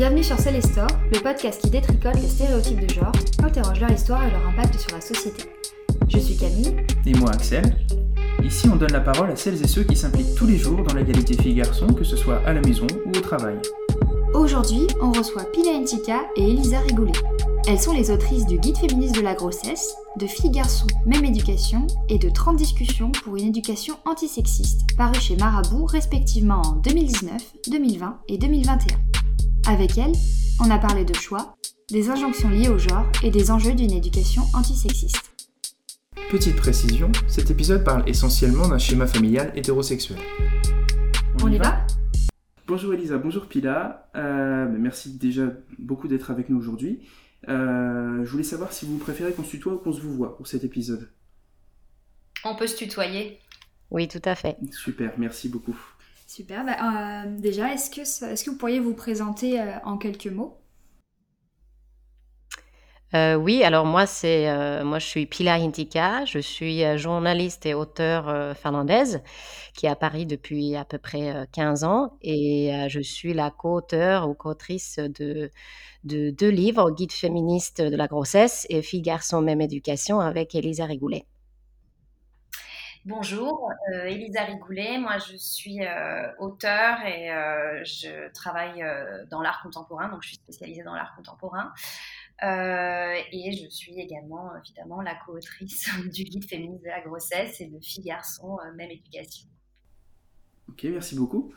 Bienvenue sur Célestor, le podcast qui détricote les stéréotypes de genre, interroge leur histoire et leur impact sur la société. Je suis Camille. Et moi Axel. Ici on donne la parole à celles et ceux qui s'impliquent tous les jours dans l'égalité filles-garçons, que ce soit à la maison ou au travail. Aujourd'hui, on reçoit Pila Ntika et Elisa Rigoulet. Elles sont les autrices du Guide féministe de la grossesse, de Filles-Garçons, même éducation et de 30 discussions pour une éducation antisexiste, paru chez Marabout respectivement en 2019, 2020 et 2021. Avec elles, on a parlé de choix, des injonctions liées au genre et des enjeux d'une éducation antisexiste. Petite précision, cet épisode parle essentiellement d'un schéma familial hétérosexuel. On, y va, Bonjour Elisa, bonjour Pila. Euh, merci déjà beaucoup d'être avec nous aujourd'hui. Euh, je voulais savoir si vous préférez qu'on se tutoie ou qu'on se vous voit pour cet épisode. On peut se tutoyer. Oui, tout à fait. Super, merci beaucoup. Super. Bah, euh, déjà, est-ce que, vous pourriez vous présenter euh, en quelques mots? Euh, oui, alors moi moi je suis Pilar Intika, je suis journaliste et auteure finlandaise qui est à Paris depuis à peu près 15 ans et je suis la co-auteure ou co-autrice de, de deux livres, Guide féministe de la grossesse et Filles, garçons, même éducation avec Elisa Rigoulet. Bonjour, euh, Elisa Rigoulet. Moi, je suis euh, auteur et euh, je travaille dans l'art contemporain, donc je suis spécialisée dans l'art contemporain. et je suis également, évidemment, la co-autrice du guide féministe de la grossesse et de filles garçons, même éducation. Ok, merci beaucoup.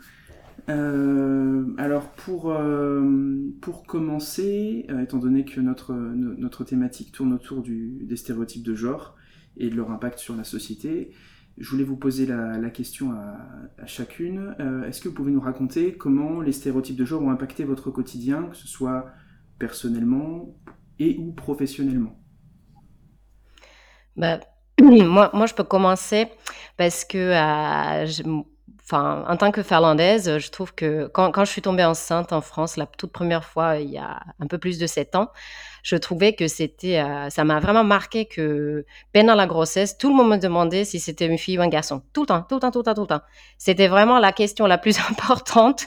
alors pour, commencer, étant donné que notre, thématique tourne autour des stéréotypes de genre et de leur impact sur la société, je voulais vous poser la, question à, chacune. Euh, est-ce que vous pouvez nous raconter comment les stéréotypes de genre ont impacté votre quotidien, que ce soit personnellement et ou professionnellement? Bah, moi, moi, je peux commencer parce que euh, enfin, en tant que finlandaise, je trouve que quand, quand, je suis tombée enceinte en France la toute première fois, il y a un peu plus de sept ans, je trouvais que c'était, euh, ça m'a vraiment marqué que pendant la grossesse, tout le monde me demandait si c'était une fille ou un garçon. Tout le temps, tout le temps, tout le temps, tout le temps. C'était vraiment la question la plus importante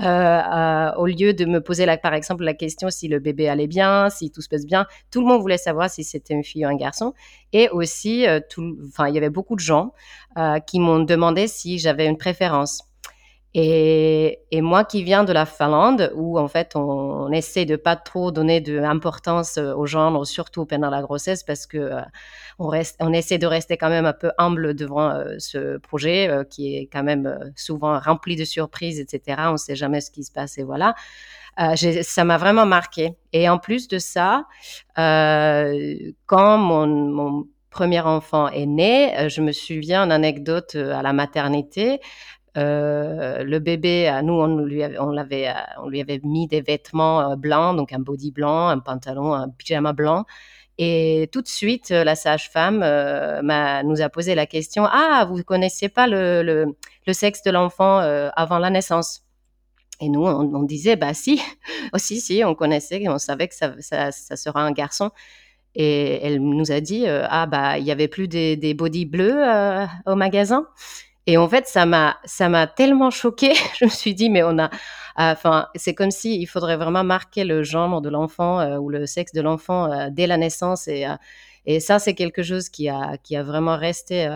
euh, euh, au lieu de me poser, par exemple, la question si le bébé allait bien, si tout se passe bien. Tout le monde voulait savoir si c'était une fille ou un garçon. Et aussi, enfin, il y avait beaucoup de gens qui m'ont demandé si j'avais une préférence. Et, moi qui viens de la Finlande, où en fait on, essaie de pas trop donner de l'importance euh, au genre, surtout pendant la grossesse, parce que euh, on, reste, on essaie de rester quand même un peu humble devant euh, ce projet qui est quand même souvent rempli de surprises, etc. On ne sait jamais ce qui se passe et voilà. ça m'a vraiment marqué. Et en plus de ça, quand mon, mon premier enfant est né, je me souviens une anecdote à la maternité. Euh, le bébé, nous, on lui, avait, on, euh, lui avait mis des vêtements euh, blancs, donc un body blanc, un pantalon, un pyjama blanc. Et tout de suite, la sage-femme nous a posé la question Ah, vous ne connaissez pas le, sexe de l'enfant avant la naissance? Et nous, on, disait Bah, si, aussi, si, on connaissait, on savait que ça, sera un garçon. Et elle nous a dit Ah, bah, il n'y avait plus des, des body bleus au magasin? Et en fait, ça m'a, ça m'a tellement choquée. Je me suis dit, mais on a, enfin, c'est comme si il faudrait vraiment marquer le genre de l'enfant euh, ou le sexe de l'enfant euh, dès la naissance. Et, euh, et ça, c'est quelque chose qui a, qui a vraiment resté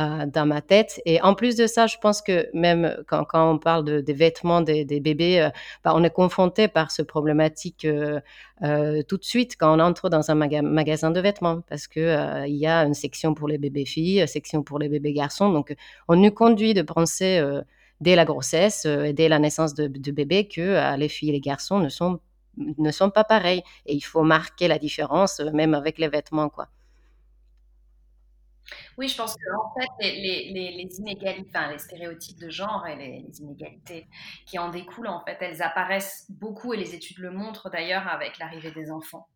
euh, dans ma tête. Et en plus de ça, je pense que même quand, quand on parle de, des vêtements des, des bébés, euh, bah, on est confronté par ce problématique euh, tout de suite quand on entre dans un magasin de vêtements, parce que il y a une section pour les bébés filles, une section pour les bébés garçons. Donc, on nous conduit de penser dès la grossesse et dès la naissance de, de bébé que les filles et les garçons ne sont ne sont pas pareils et il faut marquer la différence même avec les vêtements quoi. Oui, je pense que en fait, les, les, les, inégalités, enfin, les stéréotypes de genre et les, inégalités qui en découlent, en fait, elles apparaissent beaucoup et les études le montrent d'ailleurs avec l'arrivée des enfants.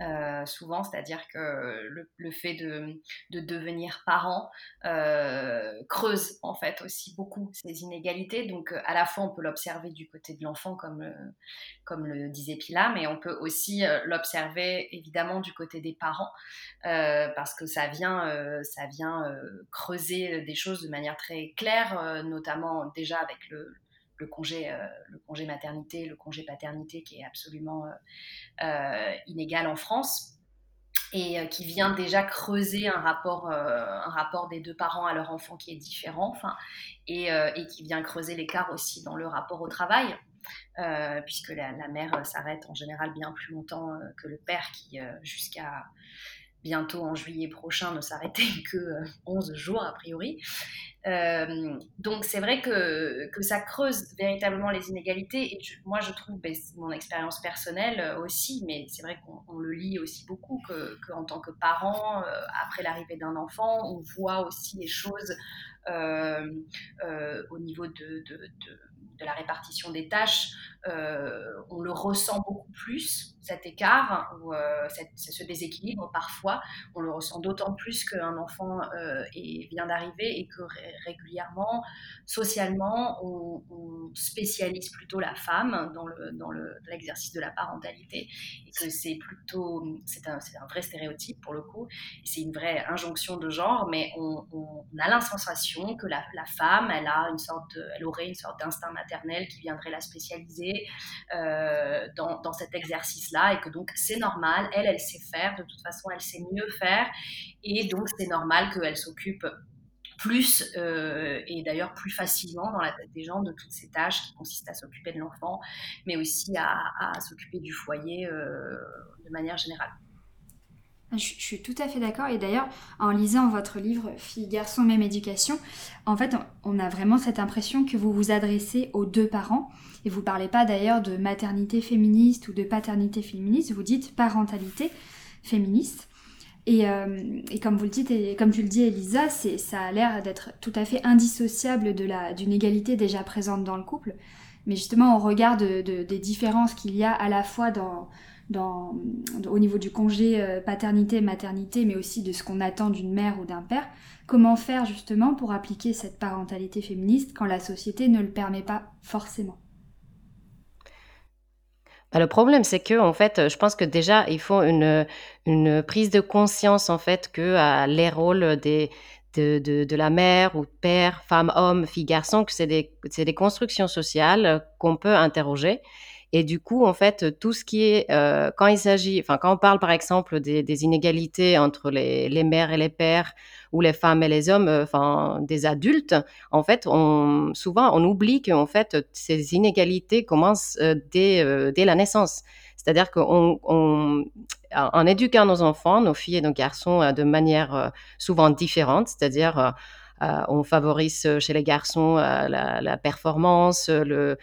Euh, souvent, c'est-à-dire que le, fait de, de, devenir parent euh, creuse en fait aussi beaucoup ces inégalités. Donc, à la fois, on peut l'observer du côté de l'enfant, comme, comme le disait Pila, mais on peut aussi euh, l'observer évidemment du côté des parents, parce que ça vient, ça vient creuser des choses de manière très claire, notamment déjà avec le, le congé, le congé maternité, le congé paternité qui est absolument inégal en France et qui vient déjà creuser un rapport, un rapport des deux parents à leur enfant qui est différent, et, et qui vient creuser l'écart aussi dans le rapport au travail. Euh, puisque la, mère euh, s'arrête en général bien plus longtemps euh, que le père qui, jusqu'à bientôt en juillet prochain, ne s'arrêtait que 11 jours a priori. donc c'est vrai que, que, ça creuse véritablement les inégalités et moi je trouve, ben, mon expérience personnelle aussi, mais c'est vrai qu'on le lit aussi beaucoup, qu'en tant que parent, après l'arrivée d'un enfant, on voit aussi les choses au niveau de, de de la répartition des tâches, euh, on le ressent beaucoup plus, cet écart, euh, ce déséquilibre parfois. On le ressent d'autant plus qu'un enfant euh, vient d'arriver et que régulièrement, socialement, on, spécialise plutôt la femme dans, le, dans l'exercice de la parentalité et que c'est plutôt, c'est un, un, vrai stéréotype pour le coup, c'est une vraie injonction de genre, mais on, a la sensation que la, la, femme, elle, a une sorte elle aurait une sorte d'instinct maternel qui viendrait la spécialiser euh, dans, cet exercice-là et que donc c'est normal, elle, elle sait faire, de toute façon, elle sait mieux faire et donc c'est normal qu'elle s'occupe plus euh, et d'ailleurs plus facilement dans la tête des gens de toutes ces tâches qui consistent à s'occuper de l'enfant, mais aussi à, s'occuper du foyer euh, de manière générale. Je, suis tout à fait d'accord. Et d'ailleurs, en lisant votre livre Fille, garçon, même éducation, en fait, on, a vraiment cette impression que vous vous adressez aux deux parents. Et vous parlez pas d'ailleurs de maternité féministe ou de paternité féministe, vous dites parentalité féministe. Euh, et, comme vous le dites, et comme tu le dis, Elisa, ça a l'air d'être tout à fait indissociable d'une égalité déjà présente dans le couple. Mais justement, au regard des différences qu'il y a à la fois dans, dans, au niveau du congé euh, paternité-maternité, mais aussi de ce qu'on attend d'une mère ou d'un père, comment faire justement pour appliquer cette parentalité féministe quand la société ne le permet pas forcément? Bah, le problème, c'est que, en fait, je pense que déjà, il faut une, prise de conscience, en fait, que les rôles de, de, la mère ou père, femme, homme, fille, garçon, que c'est des constructions sociales qu'on peut interroger. Et du coup, en fait, tout ce qui est, euh, quand il s'agit, enfin, quand on parle par exemple des, des inégalités entre les, les, mères et les pères, ou les femmes et les hommes, euh, enfin, des adultes, en fait, on, souvent, on oublie qu'en fait, ces inégalités commencent euh, dès, euh, dès la naissance. C'est-à-dire qu'en on, en éduquant nos enfants, nos filles et nos garçons de manière souvent différente, c'est-à-dire euh, on favorise euh, chez les garçons euh, la, performance, le,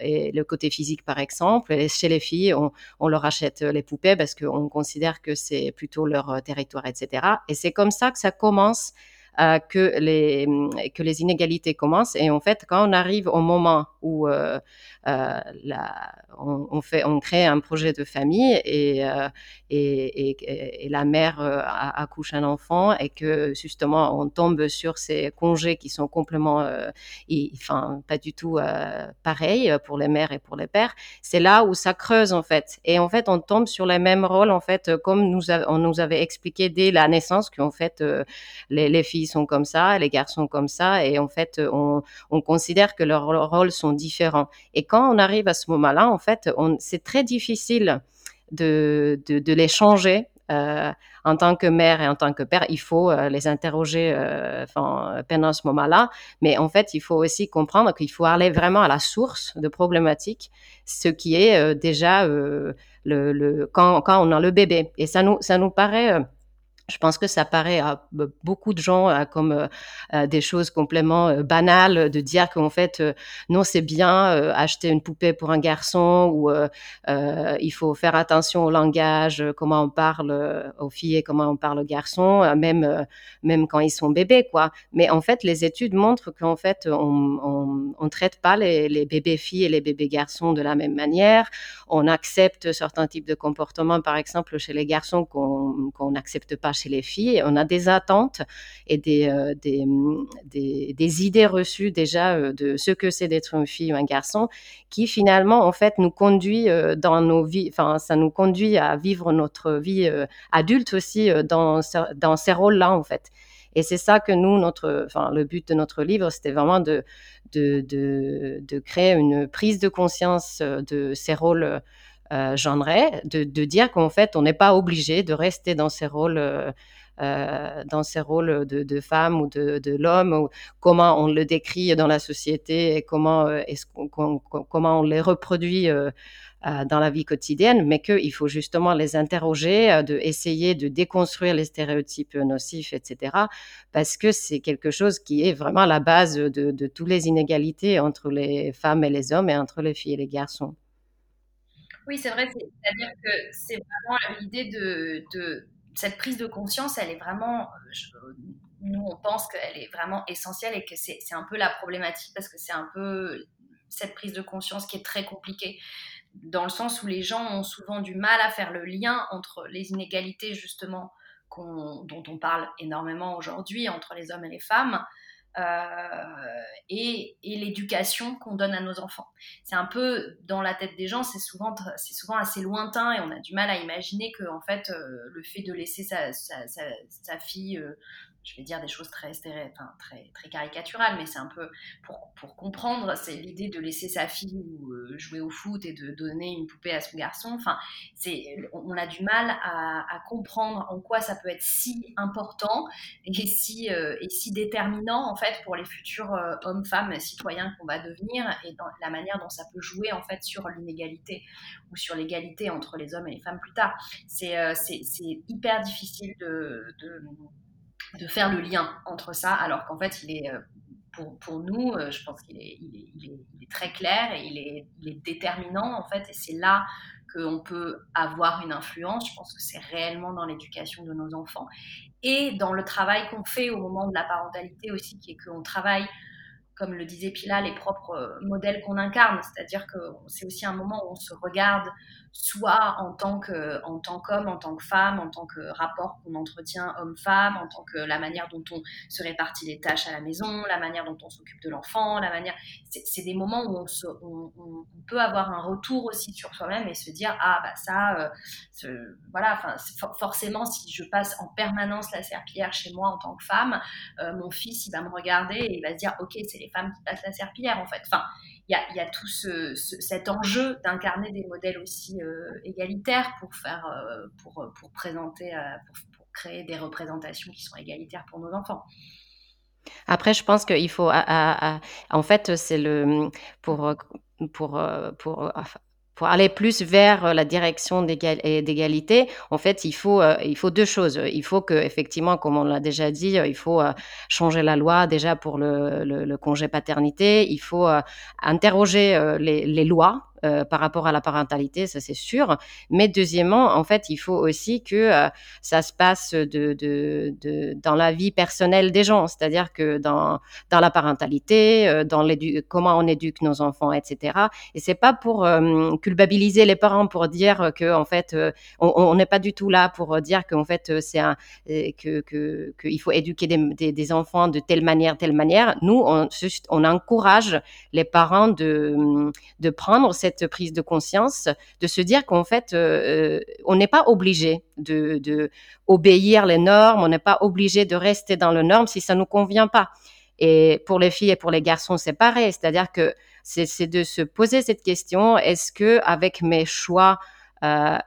et le côté physique par exemple. Et chez les filles, on, leur achète les poupées parce qu'on considère que c'est plutôt leur territoire, etc. Et c'est comme ça que ça commence. que, les, que les inégalités commencent. Et en fait, quand on arrive au moment où euh, on, fait, on crée un projet de famille et, euh, la mère euh, accouche un enfant et que justement on tombe sur ces congés qui sont complètement, enfin pas du tout pareils pour les mères et pour les pères. C'est là où ça creuse en fait. Et en fait, on tombe sur les mêmes rôles en fait, comme nous on nous avait expliqué dès la naissance qu'en fait les, filles sont comme ça, les garçons comme ça, et en fait on, on considère que leurs rôles sont différents. Quand on arrive à ce moment-là, en fait, c'est très difficile de, les changer. Euh, en tant que mère et en tant que père, il faut euh, les interroger euh, pendant ce moment-là. Mais en fait, il faut aussi comprendre qu'il faut aller vraiment à la source de problématiques, ce qui est déjà quand, on a le bébé. Et ça nous paraît je pense que ça paraît à beaucoup de gens comme des choses complètement banales de dire qu'en fait, non, c'est bien acheter une poupée pour un garçon ou il faut faire attention au langage, comment on parle aux filles et comment on parle aux garçons, même, même quand ils sont bébés, quoi. Mais en fait, les études montrent qu'en fait, on ne traite pas les, bébés filles et les bébés garçons de la même manière. On accepte certains types de comportements, par exemple, chez les garçons qu'on n'accepte pas chez les filles. On a des attentes et des, euh, des, des, idées reçues déjà euh, de ce que c'est d'être une fille ou un garçon qui finalement, en fait, nous conduit euh, dans nos vies, enfin, ça nous conduit à vivre notre vie adulte aussi dans, dans ces rôles-là, en fait. Et c'est ça que nous, notre, enfin, le but de notre livre, c'était vraiment de, de, de, créer une prise de conscience de ces rôles euh, genrés, de, de dire qu'en fait, on n'est pas obligé de rester dans ces rôles. Euh, dans ces rôles de, de femme ou de, de l'homme, comment on le décrit dans la société et comment, est-ce qu'on, comment on les reproduit euh, euh, dans la vie quotidienne, mais qu'il faut justement les interroger, euh, de essayer de déconstruire les stéréotypes nocifs, etc. Parce que c'est quelque chose qui est vraiment la base de, de toutes les inégalités entre les femmes et les hommes et entre les filles et les garçons. Oui, c'est vrai. C'est-à-dire que c'est vraiment l'idée de, cette prise de conscience, elle est vraiment, nous on pense qu'elle est vraiment essentielle et que c'est un peu la problématique parce que c'est un peu cette prise de conscience qui est très compliquée dans le sens où les gens ont souvent du mal à faire le lien entre les inégalités justement dont on parle énormément aujourd'hui entre les hommes et les femmes euh, et, l'éducation qu'on donne à nos enfants. C'est un peu dans la tête des gens, c'est souvent, c'est souvent assez lointain et on a du mal à imaginer que en fait euh, le fait de laisser sa, fille euh, je vais dire des choses très, très, très caricaturales, mais c'est un peu pour, pour comprendre, c'est l'idée de laisser sa fille jouer au foot et de donner une poupée à son garçon. Enfin, c'est, on a du mal à, comprendre en quoi ça peut être si important et si, et si déterminant en fait pour les futurs euh, hommes, femmes, citoyens qu'on va devenir et dans la manière dont ça peut jouer en fait sur l'inégalité ou sur l'égalité entre les hommes et les femmes plus tard. C'est, c'est, hyper difficile de faire le lien entre ça, alors qu'en fait, il est, euh, pour, nous, euh, je pense qu'il est, est, très clair et il est déterminant, en fait, et c'est là qu'on peut avoir une influence. Je pense que c'est réellement dans l'éducation de nos enfants et dans le travail qu'on fait au moment de la parentalité aussi, qui est qu'on travaille comme le disait Pila, les propres euh, modèles qu'on incarne. C'est-à-dire que c'est aussi un moment où on se regarde soit en tant que en tant qu'homme, en tant que femme, en tant que rapport qu'on entretient homme-femme, en tant que la manière dont on se répartit les tâches à la maison, la manière dont on s'occupe de l'enfant, la manière. C'est des moments où on, peut avoir un retour aussi sur soi-même et se dire ah bah ça, euh, voilà. Enfin forcément si je passe en permanence la serpillière chez moi en tant que femme, euh, mon fils il va me regarder et il va se dire ok c'est les femmes qui passent la serpillière en fait. Enfin il y a, tout cet enjeu d'incarner des modèles aussi euh, égalitaires pour faire, euh, pour, pour, présenter, euh, pour, créer des représentations qui sont égalitaires pour nos enfants. Après, je pense qu'il faut, en fait, c'est le pour pour pour pour aller plus vers euh, la direction d'égalité, en fait, il faut, euh, il faut deux choses. Il faut que, effectivement, comme on l'a déjà dit, euh, il faut changer la loi déjà pour le, congé paternité. Il faut interroger les lois euh, par rapport à la parentalité, ça c'est sûr. Mais deuxièmement, en fait, il faut aussi que euh, ça se passe dans la vie personnelle des gens, c'est-à-dire que dans, la parentalité, euh, dans comment on éduque nos enfants, etc. Et c'est pas pour culpabiliser les parents pour dire que en fait, on n'est pas du tout là pour dire qu'en fait c'est un que qu'il faut éduquer des, des, enfants de telle manière, telle manière. Nous, on, on encourage les parents de de prendre cette prise de conscience, de se dire qu'en fait, euh, euh, on n'est pas obligé de, obéir les normes, on n'est pas obligé de rester dans le norme si ça nous convient pas. Et pour les filles et pour les garçons, c'est pareil. C'est-à-dire que c'est de se poser cette question est-ce que avec mes choix euh,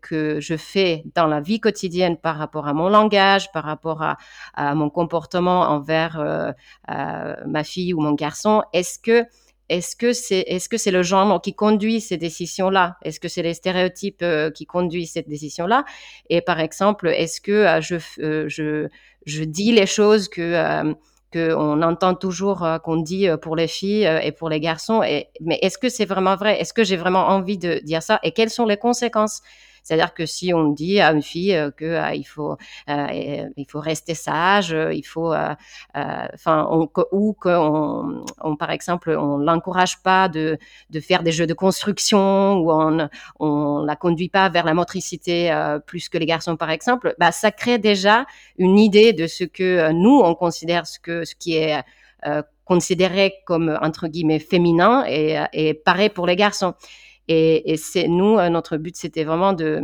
que je fais dans la vie quotidienne par rapport à mon langage, par rapport à, mon comportement envers ma fille ou mon garçon, est-ce que est-ce que c'est est-ce que c'est le genre qui conduit ces décisions-là? Est-ce que c'est les stéréotypes euh, qui conduisent cette décision-là? Et par exemple, est-ce que euh, je, euh, je je dis les choses que que on entend toujours qu'on dit pour les filles et pour les garçons? Et, mais est-ce que c'est vraiment vrai? Est-ce que j'ai vraiment envie de dire ça? Et quelles sont les conséquences c'est-à-dire que si on dit à une fille euh, que euh, il faut euh, il faut rester sage, il faut enfin ou qu'on on, par exemple on l'encourage pas de de faire des jeux de construction ou on on la conduit pas vers la motricité plus que les garçons par exemple, bah ça crée déjà une idée de ce que nous on considère ce que ce qui est considéré comme entre guillemets féminin et, et pareil pour les garçons. Et, et c'est nous, euh, notre but, c'était vraiment de,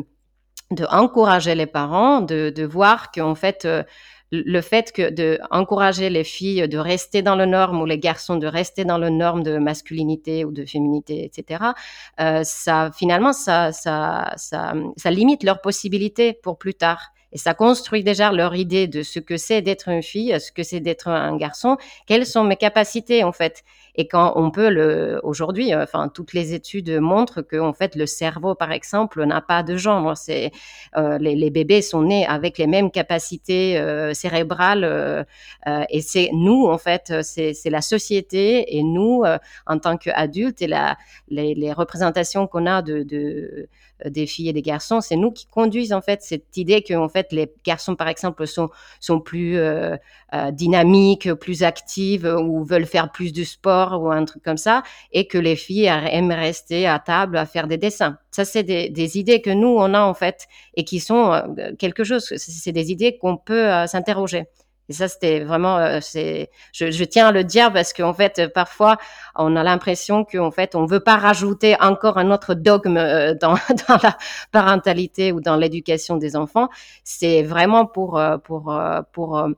de encourager les parents, de, de voir qu'en fait, euh, le fait que de les filles de rester dans le norme ou les garçons de rester dans le norme de masculinité ou de féminité, etc. Euh, ça finalement ça, ça ça ça limite leurs possibilités pour plus tard. Et ça construit déjà leur idée de ce que c'est d'être une fille, ce que c'est d'être un garçon, quelles sont mes capacités en fait. Et quand on peut le, aujourd'hui, euh, enfin, toutes les études montrent que, en fait, le cerveau, par exemple, n'a pas de genre. C'est, euh, les, les, bébés sont nés avec les mêmes capacités euh, cérébrales, euh, euh, et c'est nous, en fait, c'est, la société et nous, en tant qu'adultes, et la, les, les représentations qu'on a de, de des filles et des garçons, c'est nous qui conduisent en fait cette idée que en fait les garçons par exemple sont sont plus euh, euh, dynamiques, plus actives ou veulent faire plus de sport ou un truc comme ça, et que les filles aiment rester à table à faire des dessins. Ça c'est des, des idées que nous on a en fait et qui sont euh, quelque chose. C'est des idées qu'on peut euh, s'interroger. Et ça, c'était vraiment, euh, c'est, je, je, tiens à le dire parce qu'en fait, parfois, on a l'impression qu'en fait, on veut pas rajouter encore un autre dogme euh, dans, dans la parentalité ou dans l'éducation des enfants. C'est vraiment pour, euh, pour, pour,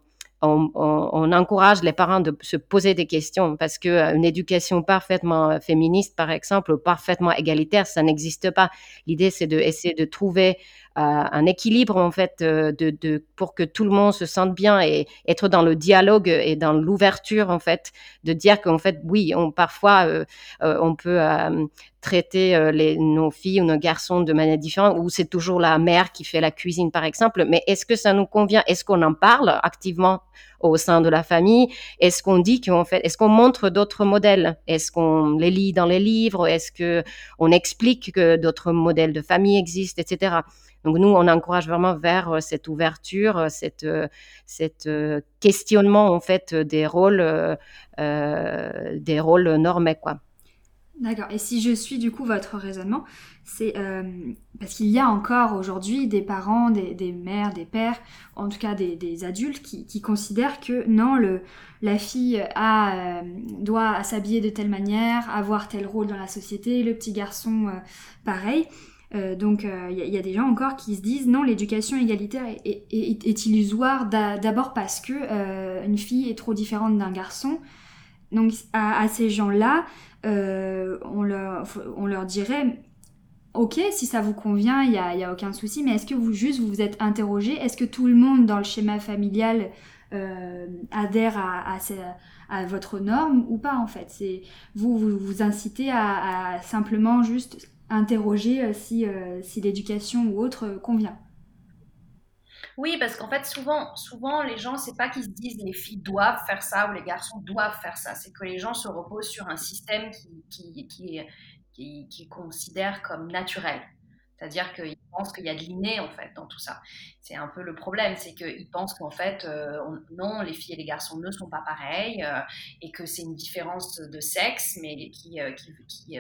on, on, on, encourage les parents de se poser des questions parce que une éducation parfaitement féministe, par exemple, ou parfaitement égalitaire, ça n'existe pas. L'idée, c'est de essayer de trouver un équilibre en fait de, de, pour que tout le monde se sente bien et être dans le dialogue et dans l'ouverture en fait de dire qu'en fait oui on parfois euh, euh, on peut euh, traiter les, nos filles ou nos garçons de manière différente ou c'est toujours la mère qui fait la cuisine par exemple. Mais est-ce que ça nous convient? Est-ce qu'on en parle activement au sein de la famille? Est-ce qu'on dit qu'en fait, est-ce qu'on montre d'autres modèles? Est-ce qu'on les lit dans les livres? Est-ce que on explique que d'autres modèles de famille existent, etc. Donc nous, on encourage vraiment vers euh, cette ouverture, euh, cette, euh, questionnement en fait des rôles, euh, des rôles normés, quoi. D'accord. Et si je suis du coup votre raisonnement, c'est parce qu'il y a encore aujourd'hui des parents, des, mères, des pères, en tout cas des, adultes qui, considèrent que non, la fille doit s'habiller de telle manière, avoir tel rôle dans la société, le petit garçon pareil. Euh, donc il euh, y, a des gens encore qui se disent non, l'éducation égalitaire est, illusoire d'abord parce que euh, une fille est trop différente d'un garçon. Donc à, ces gens-là, on, leur, on leur dirait ok, si ça vous convient, il n'y a, y a, aucun souci, mais est-ce que vous juste vous vous êtes interrogé Est-ce que tout le monde dans le schéma familial adhère à, à, votre norme ou pas en fait? C'est vous, vous vous incitez à simplement juste interroger euh, si, euh, si l'éducation ou autre euh, convient. Oui, parce qu'en fait, souvent, souvent, les gens, c'est pas qu'ils se disent les filles doivent faire ça ou les garçons doivent faire ça. C'est que les gens se reposent sur un système qui, qui, qui, qui, qui considère comme naturel. C'est-à-dire qu'ils pensent qu'il y a de l'inné, en fait, dans tout ça. C'est un peu le problème, c'est qu'ils pensent qu'en fait, euh, on, non, les filles et les garçons ne sont pas pareils, euh, et que c'est une différence de sexe, mais qui, euh, qui, qui,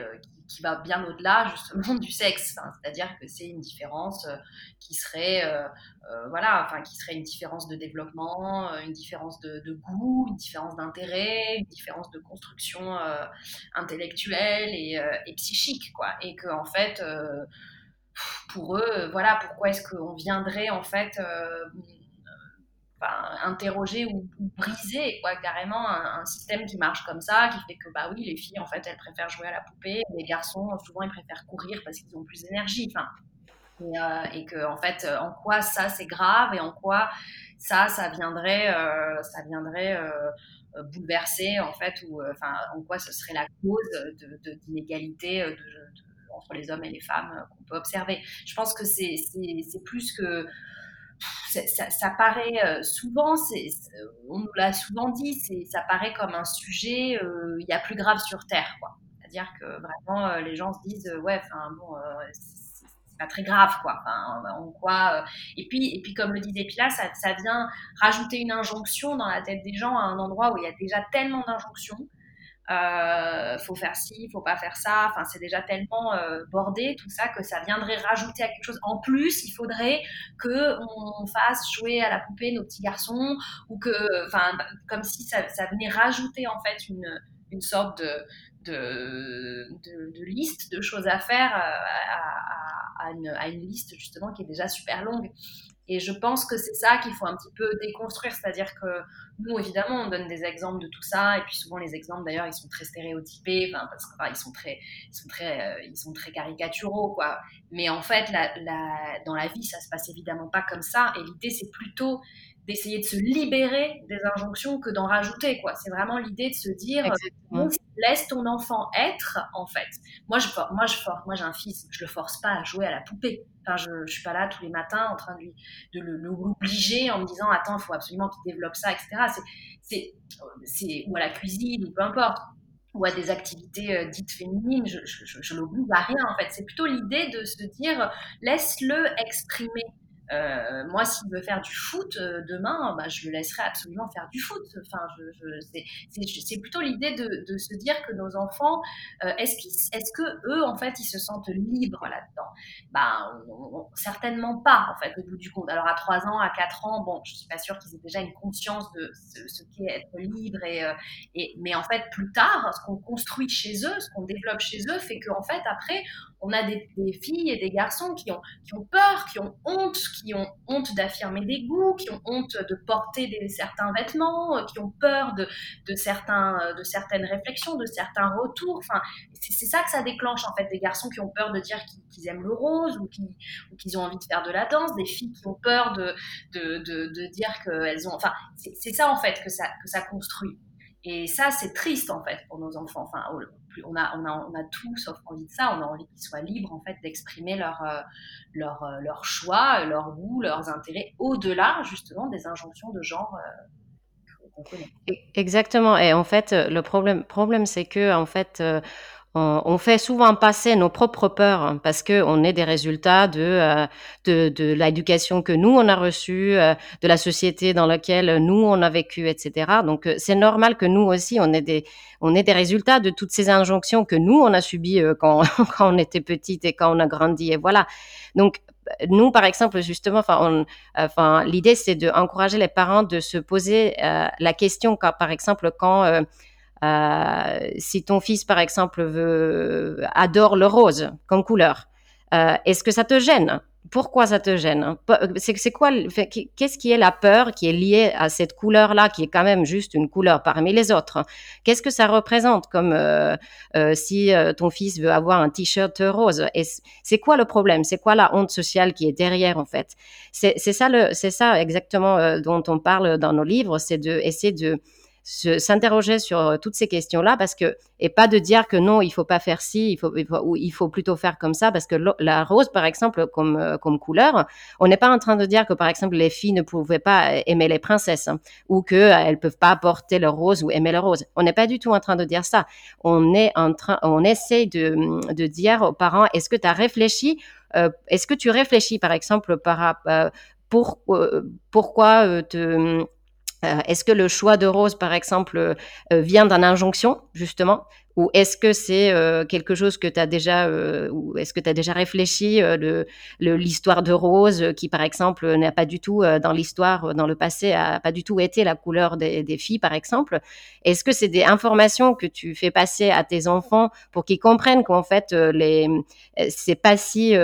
qui, va bien au-delà, justement, du sexe. C'est-à-dire que c'est une différence qui serait, voilà, enfin, qui serait une différence de développement, une différence de, goût, une différence d'intérêt, une différence de construction intellectuelle et, et, psychique, quoi. Et qu'en en fait, pour eux, euh, voilà, pourquoi est-ce qu'on viendrait en fait euh, enfin, interroger ou, briser quoi, carrément un, système qui marche comme ça, qui fait que bah oui, les filles en fait elles préfèrent jouer à la poupée, les garçons souvent ils préfèrent courir parce qu'ils ont plus d'énergie. Enfin, et, euh, que en fait en quoi ça c'est grave et en quoi ça ça viendrait euh, ça viendrait euh, bouleverser en fait ou en quoi ce serait la cause de d'inégalité de, de, de entre les hommes et les femmes euh, qu'on peut observer. Je pense que c'est plus que ça, paraît euh, souvent, on nous l'a souvent dit, ça paraît comme un sujet, euh, il y a plus grave sur Terre. C'est-à-dire que vraiment, euh, les gens se disent, euh, ouais, enfin bon, euh, c'est pas très grave, quoi. En quoi Et puis, et puis, comme le disait Pilat, ça vient rajouter une injonction dans la tête des gens à un endroit où il y a déjà tellement d'injonctions euh, faut faire ci, faut pas faire ça. Enfin, c'est déjà tellement euh, bordé tout ça que ça viendrait rajouter à quelque chose. En plus, il faudrait que on fasse jouer à la poupée nos petits garçons ou que, enfin, comme si ça, venait rajouter en fait une, une sorte de, de, liste de choses à faire euh, à, une, à, une, liste justement qui est déjà super longue. Et je pense que c'est ça qu'il faut un petit peu déconstruire, c'est-à-dire que nous, évidemment, on donne des exemples de tout ça, et puis souvent les exemples, d'ailleurs, ils sont très stéréotypés, parce qu'ils sont très, ils sont très, euh, ils sont très caricaturaux, quoi. Mais en fait, la, la, dans la vie, ça se passe évidemment pas comme ça, et l'idée, c'est plutôt d'essayer de se libérer des injonctions que d'en rajouter, quoi. C'est vraiment l'idée de se dire, laisse ton enfant être, en fait. Moi, je, moi, je force, moi, j'ai un fils, je le force pas à jouer à la poupée. Enfin, je, je suis pas là tous les matins en train de lui, de l'obliger en me disant, attends, il faut absolument qu'il développe ça, etc. C'est, ou à la cuisine, ou peu importe. Ou à des activités euh, dites féminines, je, je, à rien en fait. C'est plutôt l'idée de se dire laisse-le exprimer euh, moi, s'il veut faire du foot euh, demain, bah, je le laisserai absolument faire du foot. Enfin, je, c'est plutôt l'idée de, de, se dire que nos enfants, euh, est-ce est -ce que eux, en fait, ils se sentent libres là-dedans? Bah, Certainement pas, en fait, au bout du compte. Alors, à 3 ans, à 4 ans, bon, je suis pas sûre qu'ils aient déjà une conscience de ce, qu'est être libre. Et, et, mais en fait, plus tard, ce qu'on construit chez eux, ce qu'on développe chez eux, fait qu'en fait, après, on a des, filles et des garçons qui ont, qui ont peur, qui ont honte, qui ont honte d'affirmer des goûts, qui ont honte de porter certains vêtements, euh, qui ont peur de, certains, euh, de certaines réflexions, de certains retours. Enfin, c'est ça que ça déclenche en fait, des garçons qui ont peur de dire qu'ils aiment le rose ou qu'ils ont envie de faire de la danse, des filles qui ont peur de, de dire qu'elles ont... Enfin, c'est ça en fait que ça, que ça construit. Et ça, c'est triste en fait pour nos enfants. Enfin, on a, on a, on a tout sauf envie de ça. On a envie qu'ils soient libres en fait d'exprimer leur, euh, leur, euh, leur, choix, leur goût, leurs intérêts, au-delà justement des injonctions de genre. Euh, qu'on connaît. Exactement. Et en fait, le problème, problème c'est que en fait, on, fait souvent passer nos propres peurs hein, parce que on est des résultats de euh, de, de l'éducation que nous on a reçue, euh, de la société dans laquelle nous on a vécu, etc. Donc euh, c'est normal que nous aussi on est des on des résultats de toutes ces injonctions que nous on a subies quand quand on était petite et quand on a grandi et voilà. Donc nous, par exemple, justement, enfin, l'idée, c'est d'encourager les parents de se poser la question, quand, par exemple, quand euh, si ton fils, par exemple, veut, adore le rose comme couleur, euh, est-ce que ça te gêne? Pourquoi ça te gêne? C'est quoi Qu'est-ce qui est la peur qui est liée à cette couleur-là, qui est quand même juste une couleur parmi les autres? Qu'est-ce que ça représente Comme euh, si ton fils veut avoir un t-shirt rose? C'est quoi le problème? C'est quoi la honte sociale qui est derrière en fait? C'est ça le, ça exactement dont on parle dans nos livres, c'est de essayer de s'interroger sur euh, toutes ces questions-là parce que et pas de dire que non, il faut pas faire ci, il faut, ou il faut plutôt faire comme ça parce que la rose, par exemple, comme euh, comme couleur, on n'est pas en train de dire que par exemple les filles ne pouvaient pas aimer les princesses hein, ou que euh, elles peuvent pas porter le rose ou aimer le rose. On n'est pas du tout en train de dire ça. On est en train, on essaie de de dire aux parents, est-ce que tu as réfléchi Est-ce que tu réfléchis, par exemple, par pour, pourquoi te euh, est-ce que le choix de rose, par exemple, euh, vient d'une injonction, justement? Ou est-ce que c'est euh, quelque chose que tu as déjà, euh, ou est-ce que tu déjà réfléchi, euh, l'histoire de rose, qui par exemple n'a pas du tout, dans l'histoire, dans le passé, a pas du tout été la couleur des, des filles, par exemple Est-ce que c'est des informations que tu fais passer à tes enfants pour qu'ils comprennent qu'en fait, les, c'est pas si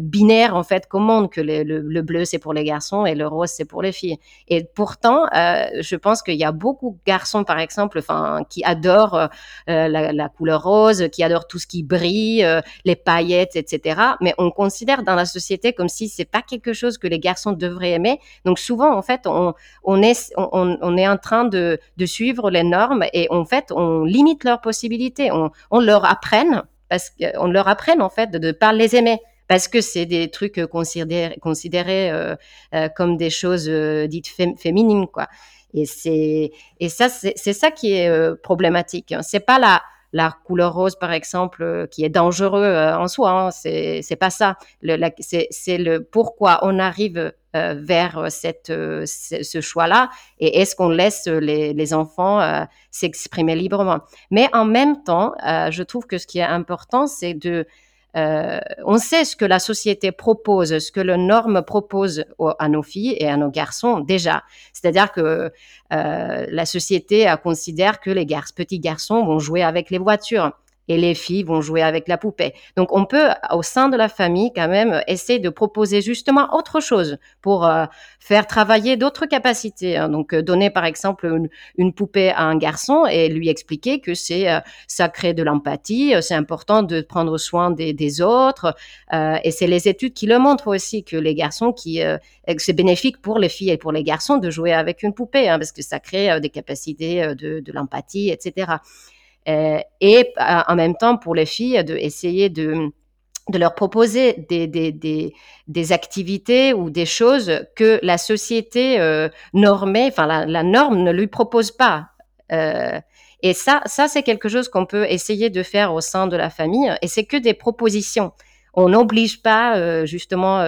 binaire en fait qu'au monde, que le, le, bleu c'est pour les garçons et le rose c'est pour les filles. Et pourtant, je pense qu'il y a beaucoup de garçons, par exemple, enfin, qui adorent euh, la, couleur rose, qui adore tout ce qui brille, euh, les paillettes, etc. Mais on considère dans la société comme si c'est pas quelque chose que les garçons devraient aimer. Donc souvent, en fait, on, est, on, est en train de, suivre les normes et en fait, on limite leurs possibilités. On, leur apprenne parce qu'on leur apprenne en fait de ne pas les aimer parce que c'est des trucs considérés, considérés euh, comme des choses dites féminines, quoi. Et c'est et ça c'est ça qui est euh, problématique. Hein. C'est pas la la couleur rose par exemple euh, qui est dangereux euh, en soi. Hein. C'est pas ça. C'est le pourquoi on arrive vers cette ce choix-là et est-ce qu'on laisse les, les enfants s'exprimer librement. Mais en même temps, je trouve que ce qui est important, c'est de euh, on sait ce que la société propose, ce que le norme propose à nos filles et à nos garçons déjà. C'est-à-dire que euh, la société considère que les petits garçons vont jouer avec les voitures. Et les filles vont jouer avec la poupée. Donc on peut au sein de la famille quand même essayer de proposer justement autre chose pour euh, faire travailler d'autres capacités. Hein. Donc euh, donner par exemple une, poupée à un garçon et lui expliquer que c'est euh, ça crée de l'empathie, c'est important de prendre soin des, autres et c'est les études qui le montrent aussi que les garçons qui c'est bénéfique pour les filles et pour les garçons de jouer avec une poupée hein, parce que ça crée des capacités de l'empathie, etc. Euh, et euh, en même temps, pour les filles, de essayer de, de leur proposer des, des, des, des, activités ou des choses que la société euh, normée, enfin la, norme ne lui propose pas. Euh, et ça, ça c'est quelque chose qu'on peut essayer de faire au sein de la famille. Et c'est que des propositions. On n'oblige pas justement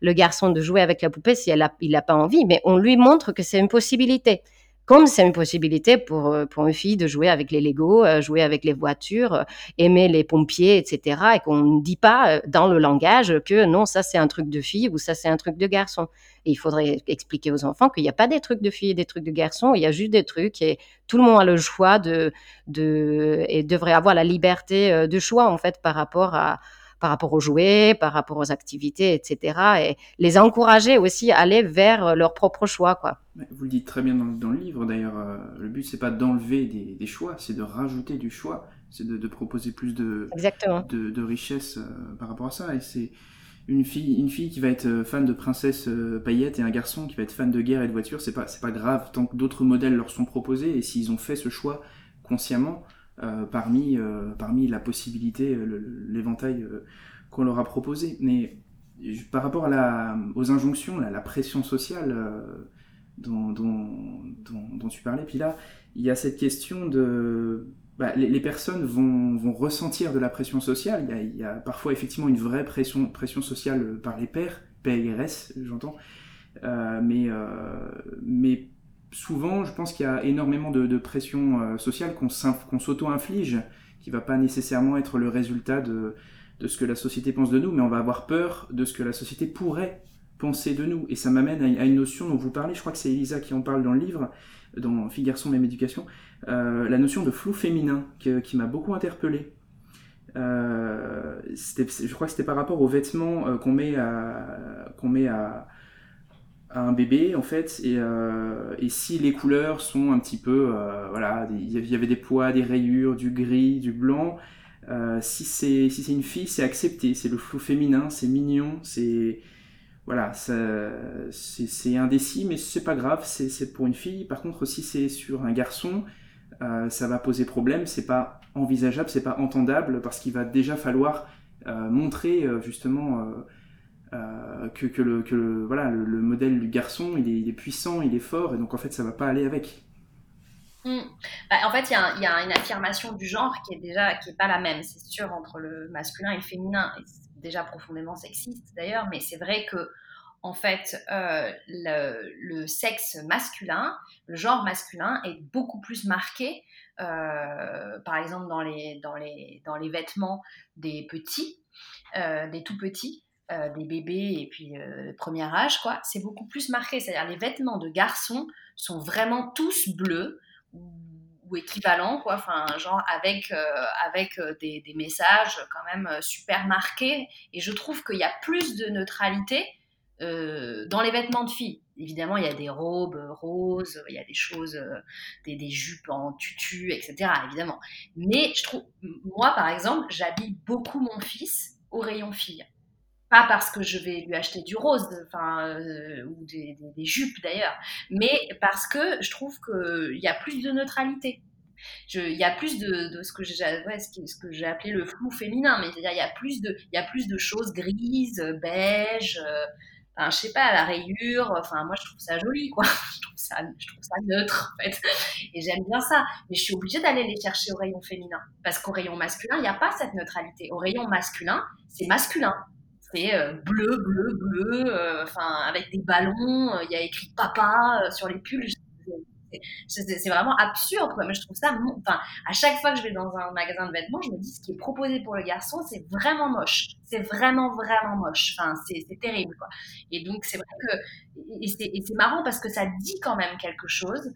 le garçon de jouer avec la poupée si elle a, il n'a pas envie, mais on lui montre que c'est une possibilité comme c'est une possibilité pour, euh, pour une fille de jouer avec les Lego, euh, jouer avec les voitures, euh, aimer les pompiers, etc. Et qu'on ne dit pas dans le langage que non, ça c'est un truc de fille ou ça c'est un truc de garçon. Et il faudrait expliquer aux enfants qu'il n'y a pas des trucs de filles et des trucs de garçons, il y a juste des trucs et tout le monde a le choix de, de et devrait avoir la liberté de choix en fait par rapport à, par rapport aux jouets, par rapport aux activités, etc. Et les encourager aussi à aller vers leur propre choix, quoi. Vous le dites très bien dans, le livre, d'ailleurs. Euh, le but, c'est pas d'enlever des, choix, c'est de rajouter du choix. C'est de, proposer plus de, de, richesse euh, par rapport à ça. Et c'est une fille, une fille qui va être euh, fan de princesse paillettes et un garçon qui va être fan de guerre et de voiture, c'est pas, c'est pas grave tant que d'autres modèles leur sont proposés et s'ils ont fait ce choix consciemment, euh, parmi, euh, parmi la possibilité, l'éventail euh, qu'on leur a proposé. Mais par rapport à la, aux injonctions, la pression sociale dont, dont, dont, tu parlais, puis là, il y a cette question de... Bah, les, personnes vont, vont, ressentir de la pression sociale. Il y, a, il y, a, parfois effectivement une vraie pression, pression sociale par les pères, PRS, j'entends. mais souvent, je pense qu'il y a énormément de, pression euh, sociale qu'on s'auto-inflige, qui va pas nécessairement être le résultat de, ce que la société pense de nous, mais on va avoir peur de ce que la société pourrait penser de nous. Et ça m'amène à, une notion dont vous parlez, je crois que c'est Elisa qui en parle dans le livre, dans Fille, garçon, même éducation, euh, la notion de flou féminin, qui m'a beaucoup interpellé. Euh, je crois que c'était par rapport aux vêtements qu'on met à, un bébé en fait et, euh, et, si les couleurs sont un petit peu euh, voilà il y avait des poids des rayures du gris du blanc euh, si c'est si c'est une fille c'est accepté c'est le flou féminin c'est mignon c'est voilà c'est indécis mais c'est pas grave c'est pour une fille. Par contre si c'est sur un garçon ça va poser problème c'est pas envisageable c'est pas entendable parce qu'il va déjà falloir montrer justement euh, que, le, voilà, le, modèle du garçon, il est, puissant, il est fort, et donc en fait, ça va pas aller avec. Hmm. Bah, en fait, il y, a une affirmation du genre qui est déjà qui est pas la même, c'est sûr, entre le masculin et le féminin. Déjà profondément sexiste d'ailleurs, mais c'est vrai que en fait, euh, le, sexe masculin, le genre masculin est beaucoup plus marqué, euh, par exemple dans les, dans, les, dans les vêtements des petits, des tout petits, euh, des bébés et puis euh, premier âge, quoi, c'est beaucoup plus marqué. C'est-à-dire les vêtements de garçons sont vraiment tous bleus ou, équivalents, quoi. Enfin, genre avec euh, avec des, messages quand même super marqués. Et je trouve qu'il y a plus de neutralité dans les vêtements de filles. Évidemment, il y a des robes roses, il y a des choses, des, des, jupes en tutu, etc. Évidemment. Mais je trouve, moi par exemple, j'habille beaucoup mon fils au rayon filles pas parce que je vais lui acheter du rose, enfin, euh, ou des, jupes d'ailleurs, mais parce que je trouve qu'il y a plus de neutralité. Il y a plus de, ce que j'ai appelé le flou féminin, mais il y a plus de il y a plus de choses grises, beige, euh, enfin, je sais pas, la rayure. Enfin, moi je trouve ça joli, quoi. Je trouve ça, je trouve ça neutre en fait, et j'aime bien ça. Mais je suis obligée d'aller les chercher au rayon féminin, parce qu'au rayon masculin il n'y a pas cette neutralité. Au rayon masculin, c'est masculin c'est euh, bleu, bleu, bleu, euh, enfin avec des ballons, euh, il y a écrit papa sur les pulls. C'est vraiment absurde, quoi. Mais je trouve ça, enfin, à chaque fois que je vais dans un magasin de vêtements, je me dis ce qui est proposé pour le garçon, c'est vraiment moche. C'est vraiment, vraiment moche. Enfin, c'est terrible, quoi. Et donc, c'est vrai que, et c'est marrant parce que ça dit quand même quelque chose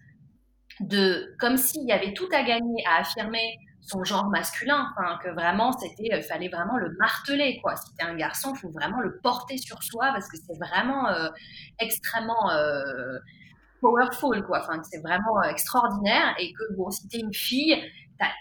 de, comme s'il y avait tout à gagner à affirmer son genre masculin, que vraiment c'était, il fallait vraiment le marteler quoi. Si t'es un garçon, il faut vraiment le porter sur soi parce que c'est vraiment extrêmement powerful quoi. C'est vraiment extraordinaire et que bon, si t'es une fille,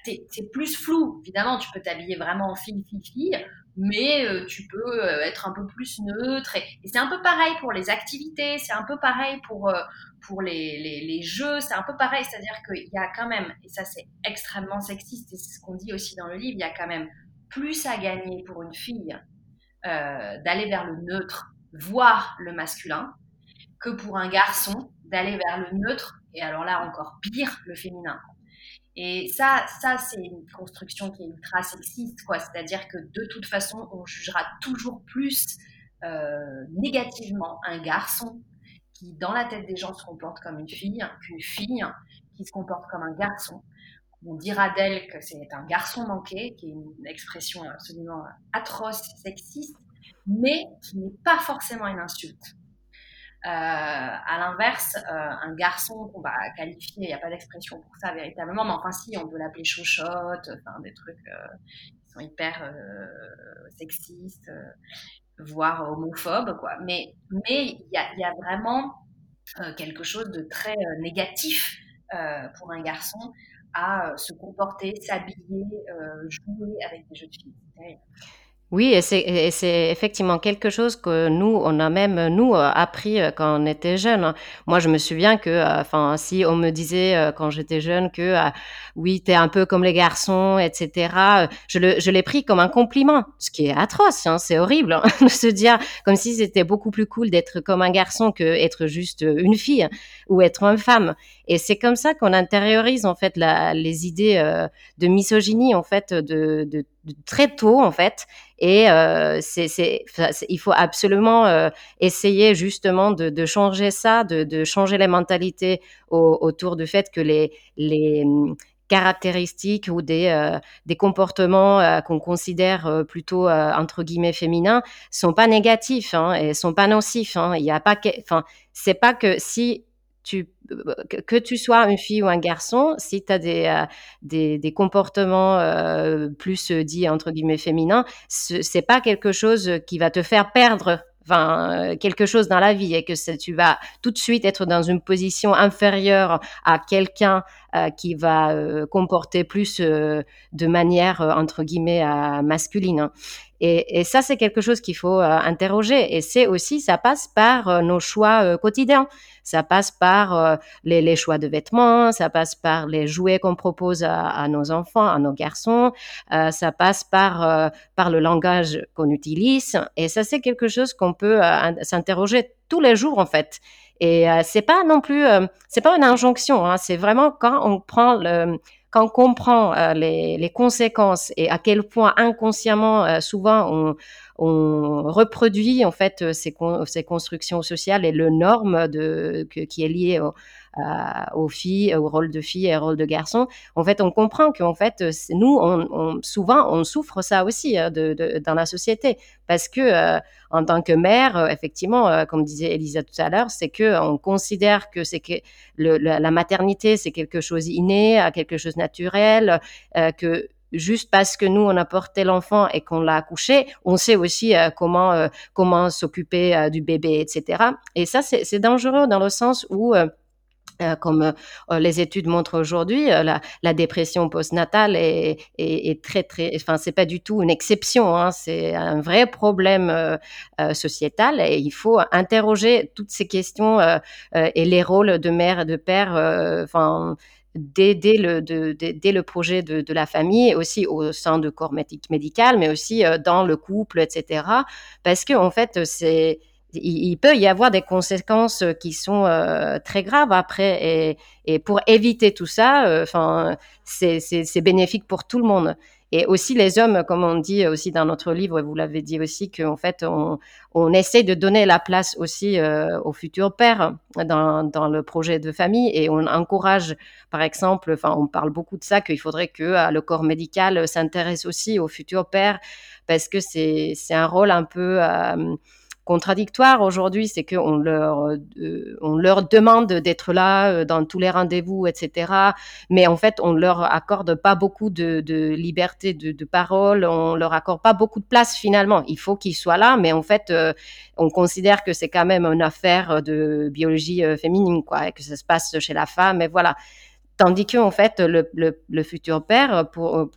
c'est plus flou. Évidemment, tu peux t'habiller vraiment en fille, fille, fille, mais euh, tu peux euh, être un peu plus neutre. Et, c'est un peu pareil pour les activités, c'est un peu pareil pour, euh, pour les, les, les, jeux, c'est un peu pareil. C'est-à-dire qu'il y a quand même, et ça c'est extrêmement sexiste, et c'est ce qu'on dit aussi dans le livre, il y a quand même plus à gagner pour une fille d'aller vers le neutre, voire le masculin, que pour un garçon d'aller vers le neutre, et alors là encore pire, le féminin. Et ça, ça c'est une construction qui est ultra sexiste, quoi. C'est-à-dire que de toute façon, on jugera toujours plus euh, négativement un garçon qui, dans la tête des gens, se comporte comme une fille qu'une fille qui se comporte comme un garçon. On dira d'elle que c'est un garçon manqué, qui est une expression absolument atroce, sexiste, mais qui n'est pas forcément une insulte. Euh, à l'inverse, euh, un garçon qu'on va qualifier, il n'y a pas d'expression pour ça véritablement, mais enfin si, on peut l'appeler chochotte, enfin des trucs euh, qui sont hyper sexistes, voire homophobes, quoi. Mais il y a, y a, vraiment quelque chose de très négatif pour un garçon à se comporter, s'habiller, jouer avec des jeux de filles. Oui, et c'est effectivement quelque chose que nous, on a même, nous, euh, appris euh, quand on était jeune. Hein. Moi, je me souviens que, euh, enfin, si on me disait quand j'étais jeune que, oui, t'es un peu comme les garçons, etc., je l'ai pris comme un compliment, ce qui est atroce, hein, c'est horrible hein, de se dire comme si c'était beaucoup plus cool d'être comme un garçon que être juste une fille ou être une femme. Et c'est comme ça qu'on intériorise, en fait, la, les idées de misogynie, en fait, de, de très tôt en fait et euh, c'est, il faut absolument euh, essayer justement de, de changer ça, de, de, changer les mentalités autour du fait que les, les hum, caractéristiques ou des, euh, des comportements euh, qu'on considère euh, plutôt entre guillemets féminins sont pas négatifs hein, et sont pas nocifs. Hein. Il y a pas, enfin, c'est pas que si que, tu sois une fille ou un garçon, si tu as des, euh, des, des, comportements euh, plus euh, dits entre guillemets féminins, c'est pas quelque chose qui va te faire perdre enfin, quelque chose dans la vie et que tu vas tout de suite être dans une position inférieure à quelqu'un qui va comporter plus de manière entre guillemets masculine. Et, ça, c'est quelque chose qu'il faut interroger. Et c'est aussi, ça passe par nos choix quotidiens. Ça passe par euh, les, choix de vêtements, ça passe par les jouets qu'on propose à, nos enfants, à nos garçons, euh, ça passe par, euh, par le langage qu'on utilise. Et ça, c'est quelque chose qu'on peut s'interroger tous les jours, en fait. Et c'est pas non plus, c'est pas une injonction. Hein, c'est vraiment quand on prend le, quand on comprend les, conséquences et à quel point inconsciemment, souvent, on, on reproduit en fait euh, ces, ces constructions sociales et le norme de, qui est lié aux filles, au rôle de filles et au rôle de garçons. En fait, on comprend qu'en fait, euh, nous, on, souvent, on souffre ça aussi euh, de, dans la société parce que en tant que mère, effectivement, comme disait Elisa tout à l'heure, c'est que on considère que que la, maternité, c'est quelque chose inné, quelque chose naturel, que juste parce que nous on a porté l'enfant et qu'on l'a accouché, on sait aussi euh, comment euh, comment s'occuper euh, du bébé, etc. Et ça c'est dangereux dans le sens où comme les études montrent aujourd'hui, la, la, dépression postnatale est, est, est, très très, enfin c'est pas du tout une exception, hein, c'est un vrai problème sociétal et il faut interroger toutes ces questions et les rôles de mère et de père, enfin dès, le, dès, le projet de, la famille, aussi au sein de corps médical, mais aussi euh, dans le couple, etc. Parce que en fait, c'est il, peut y avoir des conséquences qui sont euh, très graves après, et, pour éviter tout ça, euh, c'est bénéfique pour tout le monde. Et aussi les hommes, comme on dit aussi dans notre livre, et vous l'avez dit aussi, qu'en fait, on, on essaie de donner la place aussi euh, aux futurs pères dans, dans, le projet de famille. Et on encourage, par exemple, enfin, on parle beaucoup de ça, qu'il faudrait que euh, le corps médical s'intéresse aussi aux futurs pères parce que c'est un rôle un peu... Euh, contradictoire aujourd'hui, c'est qu'on leur, on leur demande d'être là dans tous les rendez-vous, etc. Mais en fait, on leur accorde pas beaucoup de, liberté de, parole, on leur accorde pas beaucoup de place finalement. Il faut qu'ils soient là, mais en fait, on considère que c'est quand même une affaire de biologie féminine, quoi, et que ça se passe chez la femme, et voilà. Tandis que en fait, le, le, futur père, pour,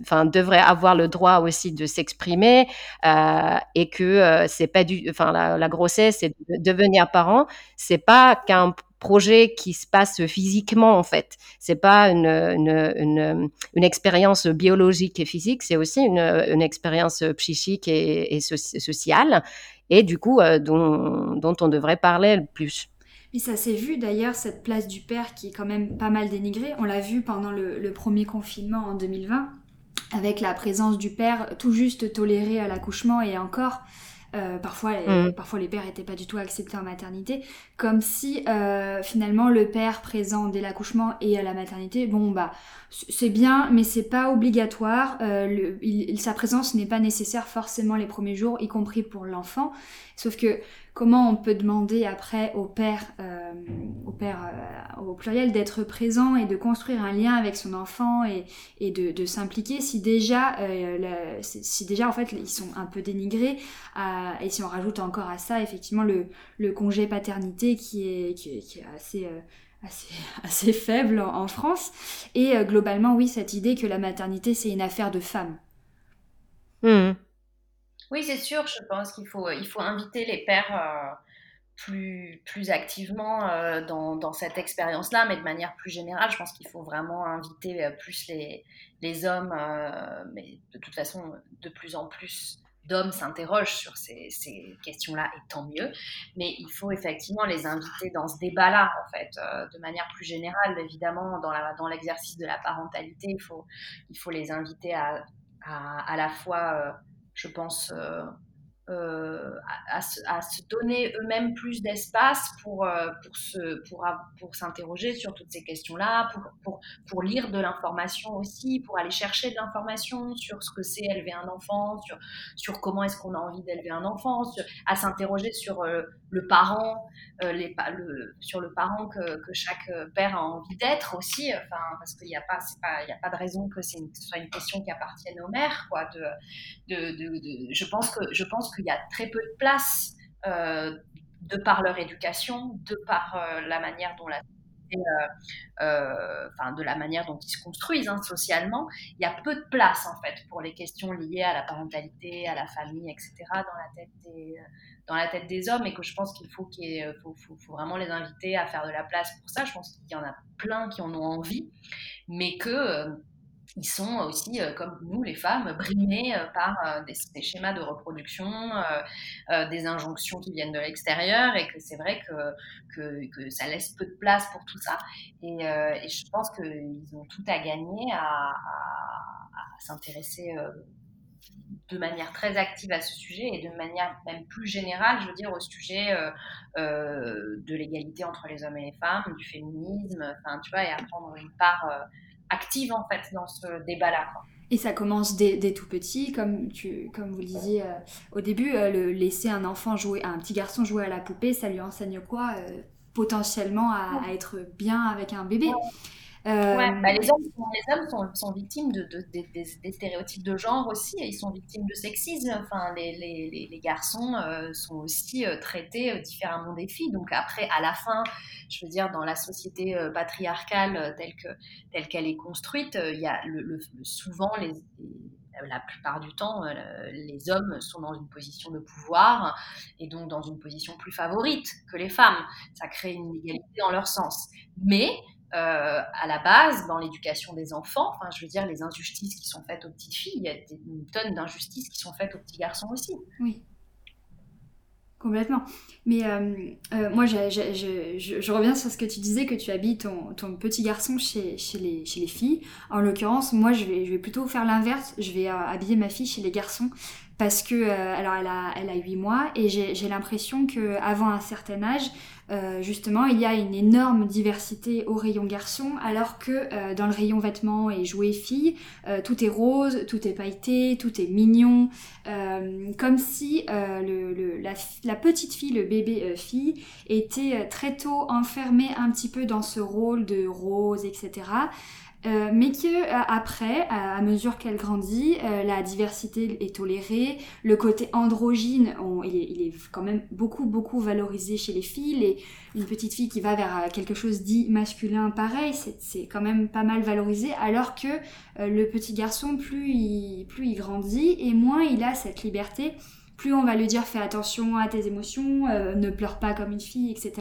enfin devrait avoir le droit aussi de s'exprimer euh, et que euh, c'est pas du enfin la, grossesse et de devenir parent c'est pas qu'un projet qui se passe physiquement en fait. C'est pas une, une, une, expérience biologique et physique c'est aussi une, une expérience psychique et, et sociale et du coup euh, dont, dont on devrait parler le plus et ça s'est vu d'ailleurs, cette place du père qui est quand même pas mal dénigrée. On l'a vu pendant le, premier confinement en 2020, avec la présence du père tout juste toléré à l'accouchement et encore. Euh, parfois, les, mm. parfois les pères n'étaient pas du tout acceptés en maternité, comme si euh, finalement le père présent dès l'accouchement et à la maternité, bon bah c'est bien, mais c'est pas obligatoire. Euh, sa présence n'est pas nécessaire forcément les premiers jours, y compris pour l'enfant. Sauf que comment on peut demander après au père, euh, au père au pluriel, d'être présent et de construire un lien avec son enfant et, de, s'impliquer si déjà, si déjà en fait ils sont un peu dénigrés et si on rajoute encore à ça effectivement le congé paternité qui est, qui est, qui est assez Assez, assez, faible en, France. Et globalement, oui, cette idée que la maternité, c'est une affaire de femmes. Mmh. Oui, c'est sûr, je pense qu'il faut, il faut inviter les pères euh, plus, plus activement euh, dans, dans, cette expérience-là, mais de manière plus générale, je pense qu'il faut vraiment inviter euh, plus les, les hommes, mais de toute façon, de plus en plus d'hommes s'interrogent sur ces, ces questions-là, et tant mieux. Mais il faut effectivement les inviter dans ce débat-là, en fait, de manière plus générale, évidemment, dans, la, dans l'exercice de la parentalité, il faut, il faut les inviter à, à, à la fois je pense, euh, euh, à, se donner eux-mêmes plus d'espace pour, euh, pour, pour, pour s'interroger sur toutes ces questions-là, pour, pour, pour lire de l'information aussi, pour aller chercher de l'information sur ce que c'est élever un enfant, sur, sur comment est-ce qu'on a envie d'élever un enfant, à s'interroger sur le parent, les, le, sur le parent que, que, chaque père a envie d'être aussi, enfin, parce qu'il n'y a, pas, a pas de raison que, c'est ce soit une question qui appartienne aux mères. Quoi, de, de, de, je pense que je pense qu'il y a très peu de place euh, de par leur éducation, de par euh, la manière dont la euh, enfin, de la manière dont ils se construisent hein, socialement, il y a peu de place en fait pour les questions liées à la parentalité, à la famille, etc. dans la tête des, dans la tête des hommes et que je pense qu'il faut, qu'il faut, faut, vraiment les inviter à faire de la place pour ça. Je pense qu'il y en a plein qui en ont envie, mais que ils sont aussi, euh, comme nous les femmes, brimés euh, par euh, des, schémas de reproduction, des injonctions qui viennent de l'extérieur, et que c'est vrai que, que, ça laisse peu de place pour tout ça. Et, je pense qu'ils ont tout à gagner à, s'intéresser de manière très active à ce sujet et de manière même plus générale, je veux dire, au sujet de l'égalité entre les hommes et les femmes, du féminisme, enfin, tu vois, et à prendre une part active en fait dans ce débat-là. Et ça commence dès, tout petit, comme, tu, comme vous le disiez euh, au début, euh, le, laisser un enfant jouer, un petit garçon jouer à la poupée, ça lui enseigne quoi euh, Potentiellement à, à, être bien avec un bébé? Euh, bah, les hommes, les hommes sont, victimes de, des, stéréotypes de genre aussi, et ils sont victimes de sexisme. Enfin, les, les, les garçons euh, sont aussi euh, traités différemment des filles. Donc après, à la fin, je veux dire, dans la société patriarcale telle que telle qu'elle est construite, il y a le, souvent les, la plupart du temps, les hommes sont dans une position de pouvoir et donc dans une position plus favorite que les femmes. Ça crée une égalité dans leur sens. Mais euh, à la base, dans l'éducation des enfants, enfin, je veux dire, les injustices qui sont faites aux petites filles, il y a une tonne d'injustices qui sont faites aux petits garçons aussi. Oui. Complètement. Mais euh, euh, moi, je, reviens sur ce que tu disais, que tu habilles ton, petit garçon chez, les, filles. En l'occurrence, moi, je vais plutôt faire l'inverse. Je vais habiller ma fille chez les garçons parce que alors elle a elle a 8 mois et j'ai l'impression que avant un certain âge euh, justement, il y a une énorme diversité au rayon garçon, alors que euh, dans le rayon vêtements et jouets filles, euh, tout est rose, tout est pailleté, tout est mignon, comme si la, petite fille, le bébé fille, était très tôt enfermée un petit peu dans ce rôle de rose, etc. Euh, mais que euh, après, à, mesure qu'elle grandit, euh, la diversité est tolérée, le côté androgyne, il, est, quand même beaucoup beaucoup valorisé chez les filles. Et une petite fille qui va vers quelque chose dit masculin, pareil, c'est quand même pas mal valorisé. Alors que le petit garçon, plus il, plus il grandit et moins il a cette liberté plus on va lui dire fais attention à tes émotions, ne pleure pas comme une fille, etc.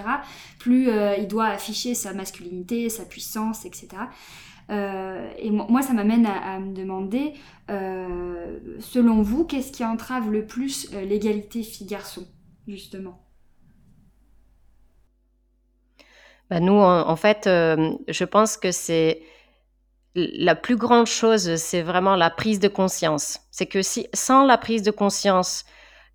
Plus il doit afficher sa masculinité, sa puissance, etc. Euh, et moi, ça m'amène à, me demander, euh, selon vous, qu'est-ce qui entrave le plus euh, l'égalité filles-garçons, justement? Bah, Nous, en, fait, je pense que c'est la plus grande chose, c'est vraiment la prise de conscience. C'est que si, sans la prise de conscience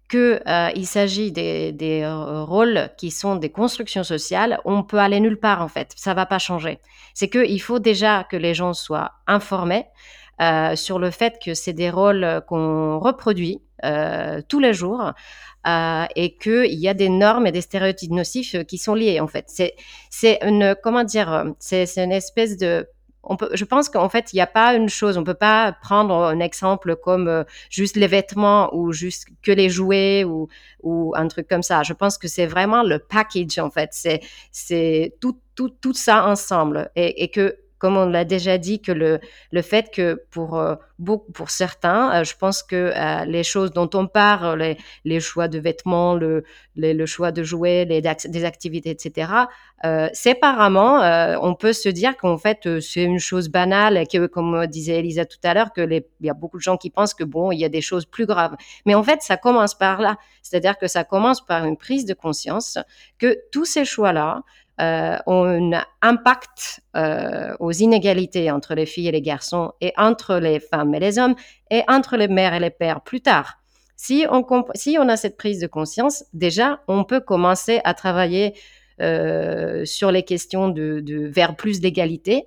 qu'il euh, s'agit des, des euh, rôles qui sont des constructions sociales, on peut aller nulle part en fait. Ça va pas changer. C'est qu'il faut déjà que les gens soient informés euh, sur le fait que c'est des rôles qu'on reproduit euh, tous les jours euh, et qu'il y a des normes et des stéréotypes nocifs qui sont liés en fait. C'est une comment dire c'est une espèce de je pense qu'en fait, il n'y a pas une chose, on peut pas prendre un exemple comme euh, juste les vêtements ou juste que les jouets ou, un truc comme ça. Je pense que c'est vraiment le package, en fait. C'est, tout, ça ensemble et que comme on l'a déjà dit, que le, le fait que pour, euh, pour certains, euh, je pense que euh, les choses dont on parle, les, les choix de vêtements, le, le choix de jouets, les, des activités, etc., séparément, on peut se dire qu'en fait, c'est une chose banale et que, comme disait Elisa tout à l'heure, que il y a beaucoup de gens qui pensent que bon, il y a des choses plus graves. Mais en fait, ça commence par là. C'est-à-dire que ça commence par une prise de conscience que tous ces choix-là, euh, un impact euh, aux inégalités entre les filles et les garçons et entre les femmes et les hommes et entre les mères et les pères plus tard. Si on, si on a cette prise de conscience, déjà, on peut commencer à travailler euh, sur les questions de, de vers plus d'égalité.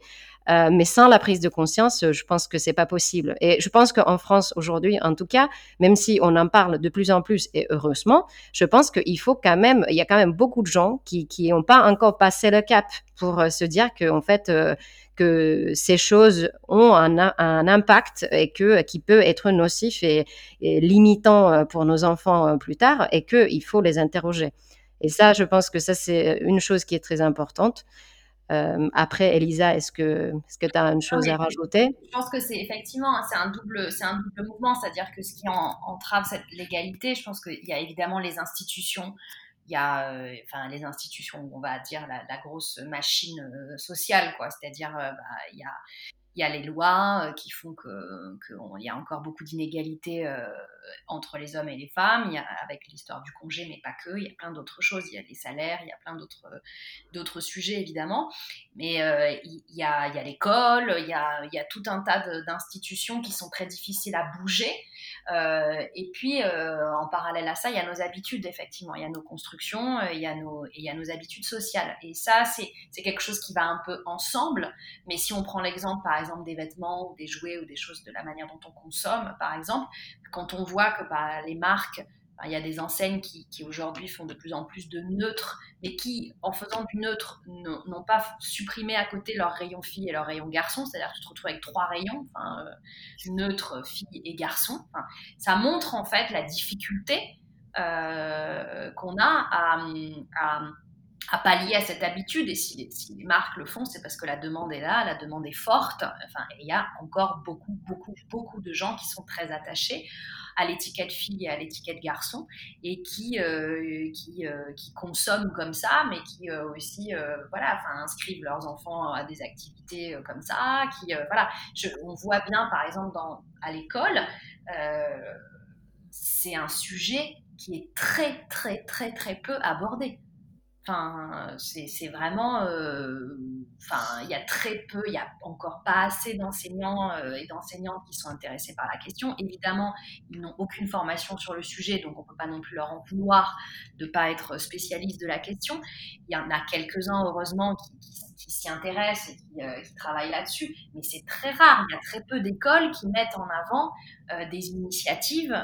Euh, mais sans la prise de conscience, je pense que c'est pas possible. Et je pense qu'en France aujourd'hui, en tout cas, même si on en parle de plus en plus et heureusement, je pense qu'il faut quand même, il y a quand même beaucoup de gens qui qui n'ont pas encore passé le cap pour euh, se dire que en fait euh, que ces choses ont un, impact et que qui peut être nocif et, et limitant pour nos enfants plus tard et qu'il faut les interroger. Et ça, je pense que ça c'est une chose qui est très importante. Euh, après, Elisa, est-ce que est-ce que tu as une chose à rajouter? Je pense que c'est effectivement c'est un double c'est un double mouvement, c'est-à-dire que ce qui entrave cette légalité, je pense qu'il y a évidemment les institutions, il y a euh, enfin les institutions, on va dire la, la grosse machine euh, sociale quoi, c'est-à-dire bah, il y a il y a les lois euh, qui font qu'il y a encore beaucoup d'inégalités euh, entre les hommes et les femmes, y a, avec l'histoire du congé, mais pas que, il y a plein d'autres choses, il y a des salaires, il y a plein d'autres, d'autres sujets évidemment, mais euh, il, y a, y a l'école, il y a, il y a tout un tas d'institutions qui sont très difficiles à bouger, et puis en parallèle à ça, il y a nos habitudes, effectivement, il y a nos constructions, il y a nos, il y a nos habitudes sociales, et ça c'est, quelque chose qui va un peu ensemble, mais si on prend l'exemple par exemple des vêtements ou des jouets ou des choses de la manière dont on consomme, par exemple, quand on voit que bah, les marques, il y a des enseignes qui, aujourd'hui font de plus en plus de neutres, mais qui, en faisant du neutre, n'ont pas supprimé à côté leur rayon fille et leur rayon garçon, c'est-à-dire que tu te retrouves avec trois rayons, enfin, euh, neutre, fille et garçon. ça montre en fait la difficulté euh, qu'on a à pallier à cette habitude. Et si, les marques le font, c'est parce que la demande est là, la demande est forte. Enfin, il y a encore beaucoup, beaucoup, beaucoup de gens qui sont très attachés à l'étiquette fille et à l'étiquette garçon et qui, euh, euh, consomment comme ça, mais qui euh, aussi voilà, inscrivent leurs enfants à des activités comme ça. Qui, voilà, on voit bien, par exemple, dans, à l'école, c'est un sujet qui est très, très, très, très peu abordé Enfin, c'est vraiment, euh, enfin, il y a très peu, il y a encore pas assez d'enseignants euh, et d'enseignantes qui sont intéressés par la question. Évidemment, ils n'ont aucune formation sur le sujet, donc on peut pas non plus leur en vouloir de pas être spécialistes de la question. Il y en a quelques-uns, heureusement, qui, s'y intéressent et euh, qui travaillent là-dessus, mais c'est très rare. Il y a très peu d'écoles qui mettent en avant des initiatives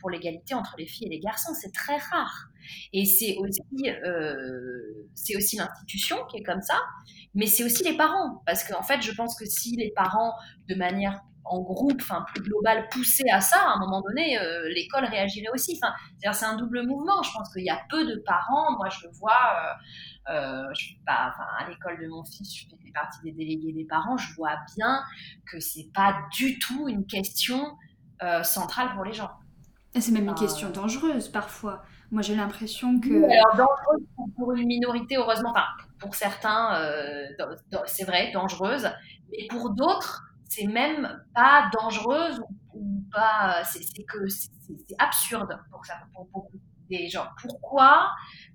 pour l'égalité entre les filles et les garçons. C'est très rare. Et c'est aussi, euh, c'est aussi l'institution qui est comme ça, mais c'est aussi les parents. Parce qu'en fait, je pense que si les parents, de manière en groupe, enfin plus globale, poussaient à ça, à un moment donné, euh, l'école réagirait aussi. Enfin, c'est un double mouvement. Je pense qu'il y a peu de parents. Moi, je le vois. Euh, je pas, enfin, à l'école de mon fils, je fais partie des délégués des parents. Je vois bien que c'est pas du tout une question centrale pour les gens. C'est même une question dangereuse parfois. Moi, j'ai l'impression que. alors, dangereuse pour une minorité, heureusement, enfin, pour certains, euh, c'est vrai, dangereuse, mais pour d'autres, c'est même pas dangereuse ou, pas. C'est que c'est absurde pour, ça, pour beaucoup des gens. Pourquoi?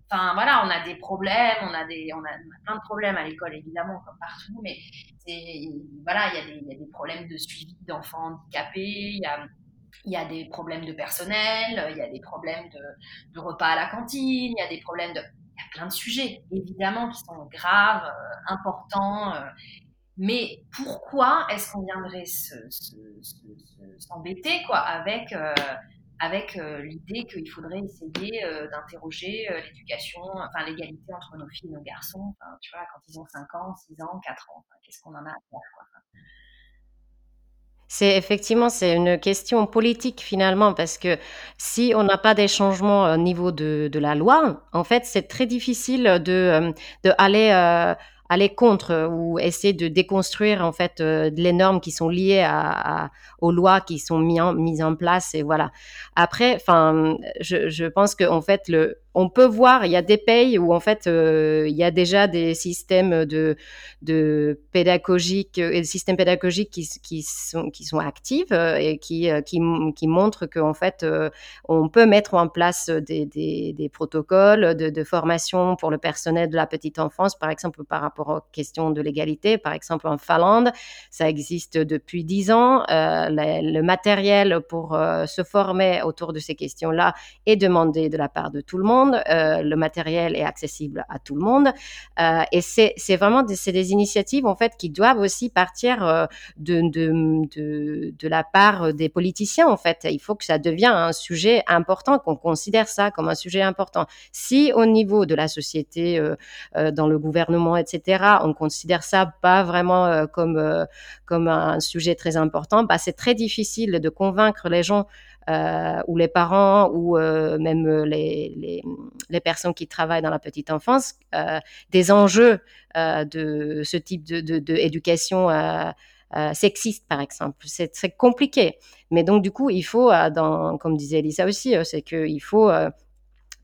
Enfin, voilà, on a des problèmes, on a, des, on a, plein de problèmes à l'école, évidemment, comme partout, mais voilà, il y, y, a des problèmes de suivi d'enfants handicapés, il y a il y a des problèmes de personnel, il y a des problèmes de, repas à la cantine, il y a des problèmes de... Il y a plein de sujets, évidemment, qui sont graves, euh, importants. Euh, mais pourquoi est-ce qu'on viendrait s'embêter quoi avec euh, avec l'idée qu'il faudrait essayer d'interroger l'éducation, enfin l'égalité entre nos filles et nos garçons, tu vois, quand ils ont 5 ans, 6 ans, 4 ans, qu'est-ce qu'on en a à faire quoi c'est effectivement, c'est une question politique finalement, parce que si on n'a pas des changements au niveau de, de la loi, en fait, c'est très difficile de, euh, de aller euh, aller contre ou essayer de déconstruire en fait euh, les normes qui sont liées à, aux lois qui sont mises en, mises en place et voilà. Après, enfin, je, je pense que en fait le on peut voir, il y a des pays où en fait euh, il y a déjà des systèmes de, et des systèmes pédagogiques qui, sont actifs euh, et qui qui, qui montrent qu'en fait on peut mettre en place des, protocoles de, formation pour le personnel de la petite enfance, par exemple par rapport aux questions de l'égalité. Par exemple, en Finlande, ça existe depuis dix ans. Euh, le, matériel pour euh, se former autour de ces questions-là est demandé de la part de tout le monde. Euh, le matériel est accessible à tout le monde. et c'est vraiment des, des initiatives en fait qui doivent aussi partir de, de, de, de la part des politiciens. En fait, il faut que ça devienne un sujet important, qu'on considère ça comme un sujet important. Si au niveau de la société, dans le gouvernement, etc., on considère ça pas vraiment euh, comme euh, comme un sujet très important, bah, c'est très difficile de convaincre les gens euh, ou les parents ou même les, les, personnes qui travaillent dans la petite enfance des enjeux de ce type de, de, sexiste, par exemple. C'est très compliqué. Mais donc, du coup, il faut, comme disait Elisa aussi, c'est qu'il faut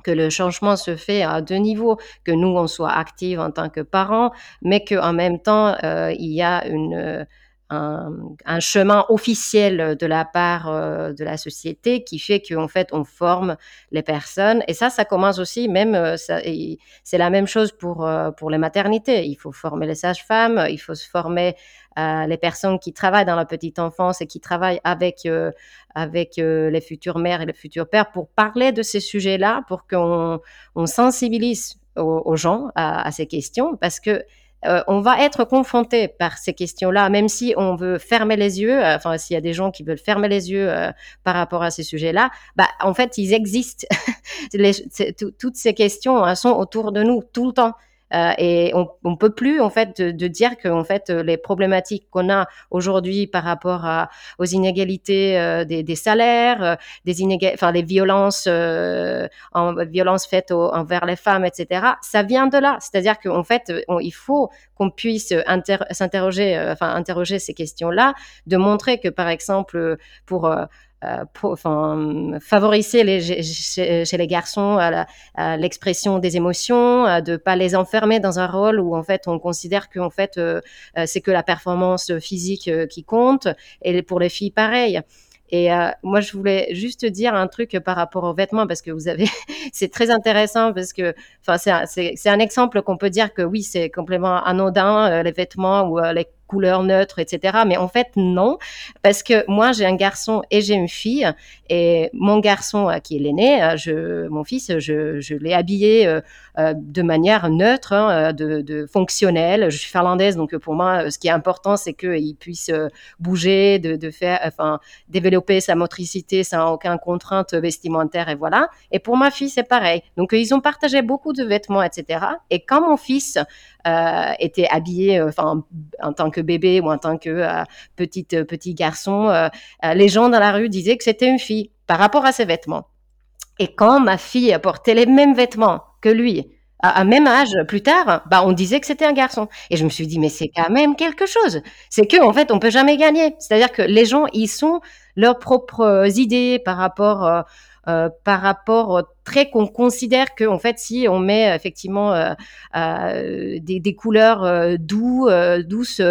que le changement se fait à deux niveaux, que nous, on soit actifs en tant que parents, mais qu'en même temps, euh, il y a une, un, chemin officiel de la part euh, de la société qui fait qu'en fait, on forme les personnes. Et ça, ça commence aussi, même, euh, c'est la même chose pour, pour les maternités. Il faut former les sages-femmes, il faut se former les personnes qui travaillent dans la petite enfance et qui travaillent avec, euh, avec euh, les futures mères et les futurs pères pour parler de ces sujets-là, pour qu'on on sensibilise aux, gens à, ces questions, parce que euh, on va être confronté par ces questions-là, même si on veut fermer les yeux. enfin, s'il y a des gens qui veulent fermer les yeux par rapport à ces sujets-là, bah, en fait, ils existent. toutes ces questions hein, sont autour de nous tout le temps. Euh, et on, on peut plus en fait de, dire que en fait les problématiques qu'on a aujourd'hui par rapport aux inégalités euh, des, salaires, euh, des inégalités, enfin les violences, en, violences faites envers les femmes, etc. Ça vient de là, c'est-à-dire qu'en fait il faut qu'on puisse s'interroger, enfin interroger ces questions-là, de montrer que par exemple pour euh, favoriser chez, les garçons l'expression des émotions, de pas les enfermer dans un rôle où en fait on considère euh, euh, c'est que la performance physique qui compte, et pour les filles pareil. Et moi, je voulais juste dire un truc par rapport aux vêtements parce que vous avez, c'est très intéressant parce que, c'est un exemple qu'on peut dire que oui, c'est complètement anodin les vêtements ou les couleurs neutres, etc. Mais en fait, non, parce que moi, j'ai un garçon et j'ai une fille. Et mon garçon, euh, qui est l'aîné, euh, mon fils, je, l'ai habillé euh, de manière neutre, hein, de, fonctionnelle. Je suis finlandaise, donc pour moi, ce qui est important, c'est qu'il puisse bouger, de, de, faire, enfin, développer sa motricité sans aucune contrainte vestimentaire, et voilà. Et pour ma fille, c'est pareil. Donc, ils ont partagé beaucoup de vêtements, etc. Et quand mon fils était habillé, enfin, en tant que bébé ou en tant que euh, petite, euh, petit garçon, euh, les gens dans la rue disaient que c'était une fille par rapport à ses vêtements. Et quand ma fille portait les mêmes vêtements que lui, à, un même âge plus tard, bah on disait que c'était un garçon. Et je me suis dit mais c'est quand même quelque chose. C'est que en fait on peut jamais gagner. C'est-à-dire que les gens ils sont leurs propres idées par rapport euh, par rapport trait qu'on considère que en fait si on met effectivement euh, euh, des, des, couleurs doux, douces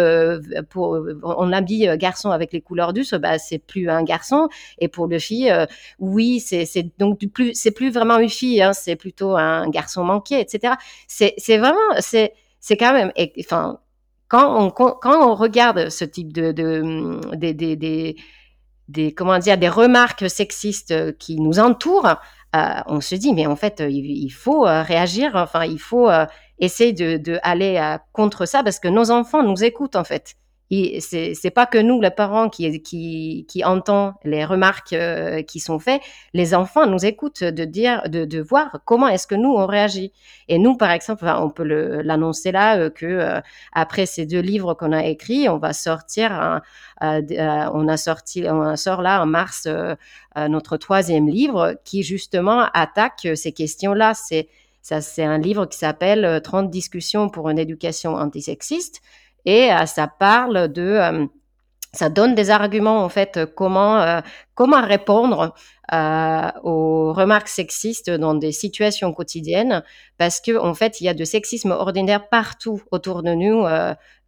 pour on habille garçon avec les couleurs douces bah c'est plus un garçon. Et pour le fille oui c'est donc plus c'est plus vraiment une fille hein, c'est plutôt un garçon manqué etc c'est vraiment c'est c'est quand même enfin quand on quand on regarde ce type de, de des, des, des comment dire des remarques sexistes euh, qui nous entourent, euh, on se dit mais en fait euh, il, faut réagir, enfin il faut essayer de, de aller contre ça parce que nos enfants nous écoutent en fait c'est pas que nous, les parents, qui, qui, qui entend les remarques euh, qui sont faites. Les enfants nous écoutent de dire, de, voir comment est-ce que nous on réagit. Et nous, par exemple, on peut l'annoncer là euh, que euh, après ces deux livres qu'on a écrits, on va sortir, on a sorti, on sort là en mars notre troisième livre qui justement attaque ces questions-là. C'est un livre qui s'appelle 30 discussions pour une éducation antisexiste et euh, ça parle de euh, ça donne des arguments en fait comment euh, comment répondre aux remarques sexistes dans des situations quotidiennes. Parce que en fait il y a de sexisme ordinaire partout autour de nous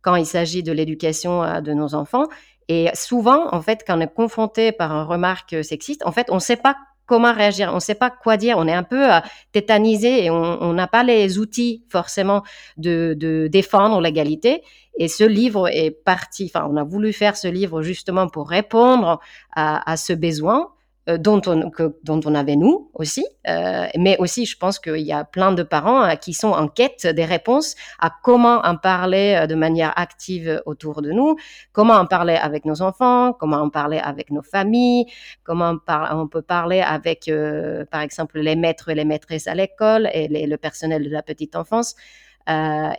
quand il s'agit de l'éducation de nos enfants. Et souvent en fait quand on est confronté par une remarque sexiste en fait on ne sait pas comment réagir, on ne sait pas quoi dire, on est un peu euh, tétanisé et on n'a pas les outils forcément de, de défendre l'égalité. Et ce livre est parti, enfin, on a voulu faire ce livre justement pour répondre à, à ce besoin dont, on, que, dont on avait nous aussi, euh, mais aussi je pense qu'il y a plein de parents euh, qui sont en quête des réponses à comment en parler euh, de manière active autour de nous, comment en parler avec nos enfants, comment en parler avec nos familles, comment on, par, on peut parler avec, euh, par exemple, les maîtres et les maîtresses à l'école et les, le personnel de la petite enfance.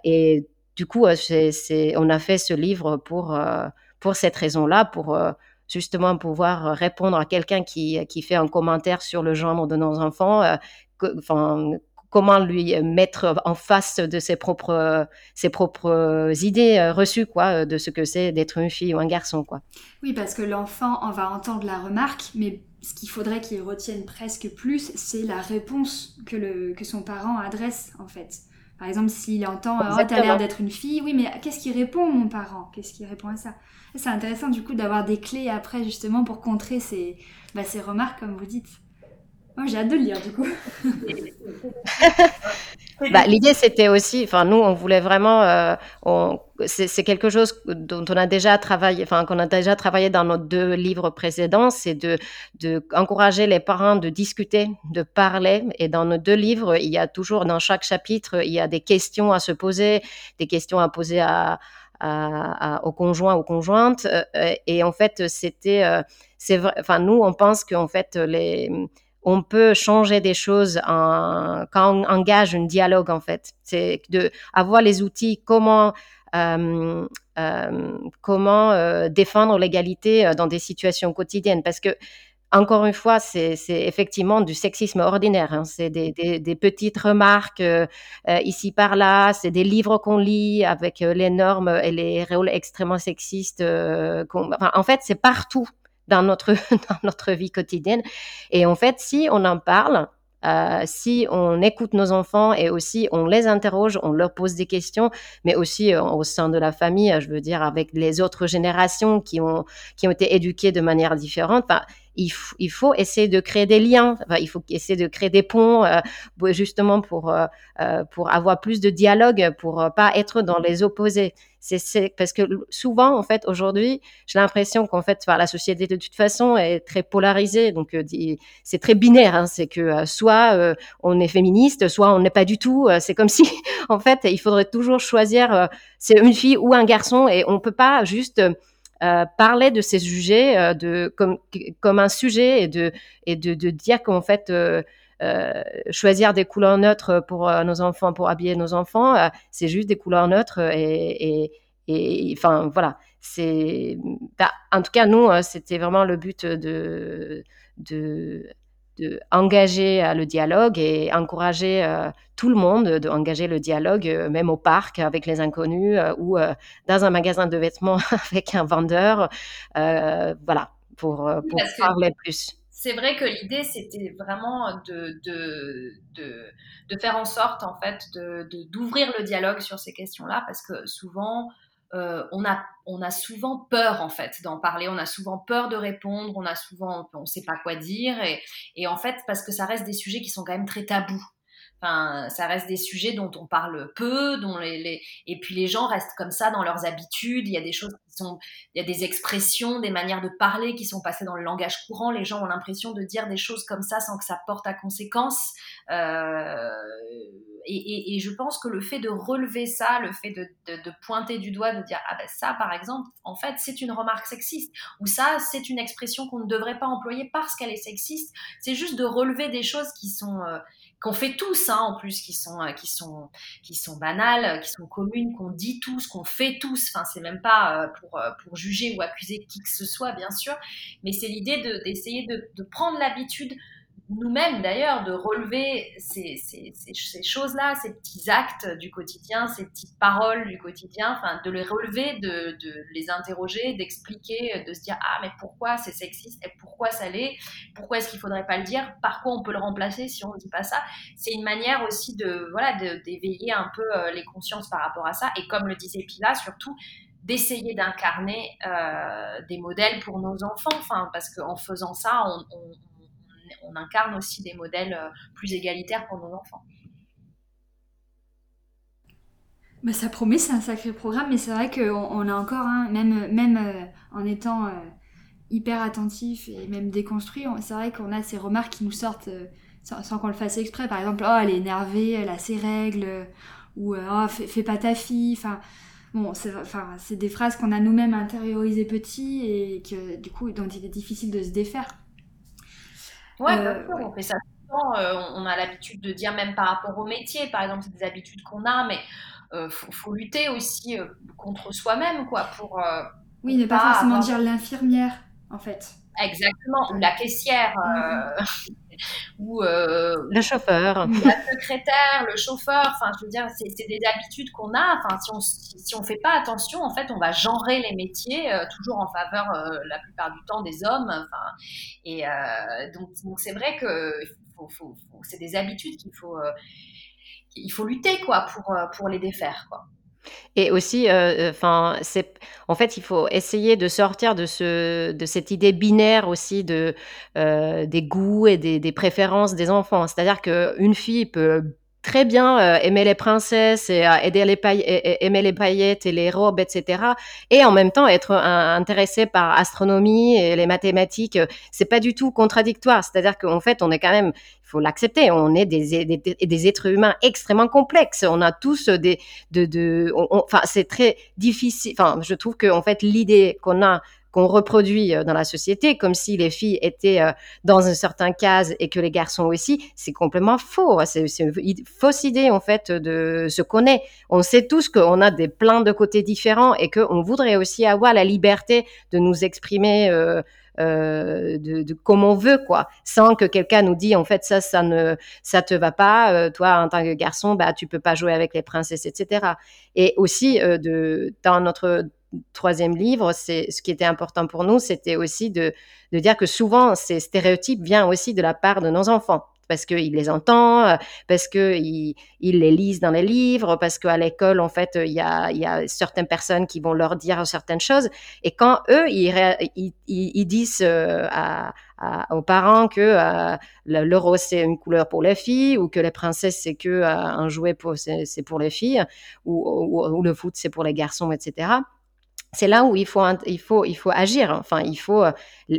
et du coup, c'est, c'est, on a fait ce livre pour, pour cette raison-là, pour justement pouvoir euh, répondre à quelqu'un qui, qui fait un commentaire sur le genre de nos enfants, euh, comment lui mettre en face de ses propres, ses propres idées reçues, quoi, de ce que c'est d'être une fille ou un garçon, quoi. Oui, parce que l'enfant, on va entendre la remarque, mais ce qu'il faudrait qu'il retienne presque plus, c'est la réponse que, le, que son parent adresse, en fait. Par exemple, s'il entend oh, t'as l'air d'être une fille, oui, mais qu'est-ce qu'il répond, mon parent? Qu'est-ce qu'il répond à ça? C'est intéressant, du coup, d'avoir des clés après, justement, pour contrer ces, bah, ces remarques, comme vous dites. Moi, j'ai hâte de le lire, du coup. bah, L'idée, c'était aussi, enfin, nous, on voulait vraiment, euh, c'est quelque chose dont on a déjà travaillé, enfin, qu'on a déjà travaillé dans nos deux livres précédents, c'est de, de encourager les parents de discuter, de parler. Et dans nos deux livres, il y a toujours, dans chaque chapitre, il y a des questions à se poser, des questions à poser à, à, aux conjoints, aux conjointes. Euh, et en fait, c'était, euh, c'est vrai, enfin, nous, on pense qu'en fait, les, on peut changer des choses quand on engage un dialogue en fait. C'est de avoir les outils comment euh, euh, comment euh, défendre l'égalité dans des situations quotidiennes parce que encore une fois, c'est effectivement du sexisme ordinaire. Hein. C'est des, petites remarques ici par là. C'est des livres qu'on lit avec les normes et les rôles extrêmement sexistes. En fait, c'est partout dans notre, dans notre vie quotidienne. Et en fait, si on en parle, euh, si on écoute nos enfants et aussi on les interroge, on leur pose des questions, mais aussi euh, au sein de la famille, je veux dire avec les autres générations qui ont qui ont été éduquées de manière différente. Il, il, faut essayer de créer des liens, il faut essayer de créer des ponts, justement pour pour avoir plus de dialogue, pour pas être dans les opposés. C'est parce que souvent, en fait, aujourd'hui, j'ai l'impression qu'en fait, la société de toute façon est très polarisée. Donc, euh, c'est très binaire. Hein, c'est que euh, soit euh, on est féministe, soit on n'est pas du tout. c'est comme si, en fait, il faudrait toujours choisir c'est une fille ou un garçon, et on peut pas juste parler de ces sujets de comme comme un sujet et de et de, de dire qu'en fait euh, choisir des couleurs neutres pour euh, nos enfants, pour habiller nos enfants, euh, c'est juste des couleurs neutres et, et, enfin voilà. Bah, en tout cas nous, c'était vraiment le but de, de engager le dialogue et encourager tout le monde d'engager le dialogue, même au parc avec les inconnus ou dans un magasin de vêtements avec un vendeur, voilà, pour, pour parler plus. c'est vrai que l'idée, c'était vraiment de, de, de, faire en sorte, en fait, d'ouvrir le dialogue sur ces questions-là, parce que souvent, euh, on, a, on a souvent peur, en fait, d'en parler, on a souvent peur de répondre, on a souvent, on ne sait pas quoi dire, et, et en fait, parce que ça reste des sujets qui sont quand même très tabous. Enfin, ça reste des sujets dont on parle peu, dont les, et puis les gens restent comme ça dans leurs habitudes. Il y a des choses qui sont, il y a des expressions, des manières de parler qui sont passées dans le langage courant. Les gens ont l'impression de dire des choses comme ça sans que ça porte à conséquence. Euh, et, et, je pense que le fait de relever ça, le fait de, de, de pointer du doigt, de dire ah ben ça par exemple, en fait c'est une remarque sexiste ou ça c'est une expression qu'on ne devrait pas employer parce qu'elle est sexiste. C'est juste de relever des choses qui sont euh, qu'on fait tous, hein, en plus, qui sont, euh, qui sont, qui sont banales, qui sont communes, qu'on dit tous, qu'on fait tous. Enfin, c'est même pas euh, pour, euh, pour juger ou accuser qui que ce soit, bien sûr, mais c'est l'idée d'essayer de, de, prendre l'habitude nous-mêmes d'ailleurs de relever ces, choses-là, ces petits actes du quotidien, ces petites paroles du quotidien, enfin de les relever, de, les interroger, d'expliquer, de se dire ah mais pourquoi c'est sexiste et pourquoi ça l'est, pourquoi est-ce qu'il faudrait pas le dire, par quoi on peut le remplacer si on ne dit pas ça? C'est une manière aussi de voilà d'éveiller un peu euh, les consciences par rapport à ça et comme le disait Pila surtout d'essayer d'incarner euh, des modèles pour nos enfants, enfin parce qu'en faisant ça on, on on incarne aussi des modèles euh, plus égalitaires pour nos enfants. Bah, ça promet, c'est un sacré programme, mais c'est vrai qu'on on a encore, hein, même, même euh, en étant euh, hyper attentif et même déconstruit, c'est vrai qu'on a ces remarques qui nous sortent sans, qu'on le fasse exprès. Par exemple, oh, elle est énervée, elle a ses règles, ou oh, fais, pas ta fille. Enfin, bon, c'est des phrases qu'on a nous-mêmes intériorisées petits et que, du coup, dont il est difficile de se défaire. Ouais, bien sûr, on fait ça souvent. Euh, on a l'habitude de dire même par rapport au métier, par exemple, c'est des habitudes qu'on a, mais euh, faut, lutter aussi euh, contre soi-même, quoi, pour. oui, ne pas, forcément dire l'infirmière, en fait. Exactement, ou la caissière, mm-hmm. Ou le chauffeur, la secrétaire, le chauffeur. Enfin, je veux dire, c'est des habitudes qu'on a. Enfin, si on si, on fait pas attention, en fait, on va genrer les métiers toujours en faveur, la plupart du temps, des hommes. Enfin, et donc, donc c'est vrai que c'est des habitudes qu'il faut il faut lutter quoi pour pour les défaire quoi. Et aussi, euh, enfin, c'est, en fait, il faut essayer de sortir de ce, de cette idée binaire aussi de euh, des goûts et des, des préférences des enfants. C'est-à-dire qu'une fille peut très bien euh, aimer les princesses et aider les aimer les paillettes et les robes, etc. Et en même temps être intéressé par astronomie et les mathématiques. C'est pas du tout contradictoire. C'est-à-dire qu'en fait, on est quand même, il faut l'accepter, on est des, des, des, êtres humains extrêmement complexes. On a tous des, de, de, enfin, c'est très difficile. Enfin, je trouve que en fait, l'idée qu'on a qu'on reproduit euh, dans la société, comme si les filles étaient euh, dans un certain case et que les garçons aussi, c'est complètement faux. C'est une fausse idée en fait de ce qu'on est. On sait tous qu'on a des plein de côtés différents et qu'on voudrait aussi avoir la liberté de nous exprimer. Euh, de, de, comme on veut, quoi, sans que quelqu'un nous dise en fait ça, ça ne, ça te va pas. toi, en tant que garçon, bah tu peux pas jouer avec les princesses, etc. Et aussi de dans notre troisième livre, c'est ce qui était important pour nous, c'était aussi de, de, dire que souvent ces stéréotypes viennent aussi de la part de nos enfants. parce qu'il les entend, parce qu'il il les lise dans les livres, parce qu'à l'école, en fait, il y a, y a, certaines personnes qui vont leur dire certaines choses. Et quand eux, ils, ils, disent à, aux parents que euh, le, rose c'est une couleur pour les filles ou que les princesses c'est que un jouet pour c'est pour les filles ou, ou le foot c'est pour les garçons, etc c'est là où il faut, il faut, il faut agir. Enfin, il faut. Euh,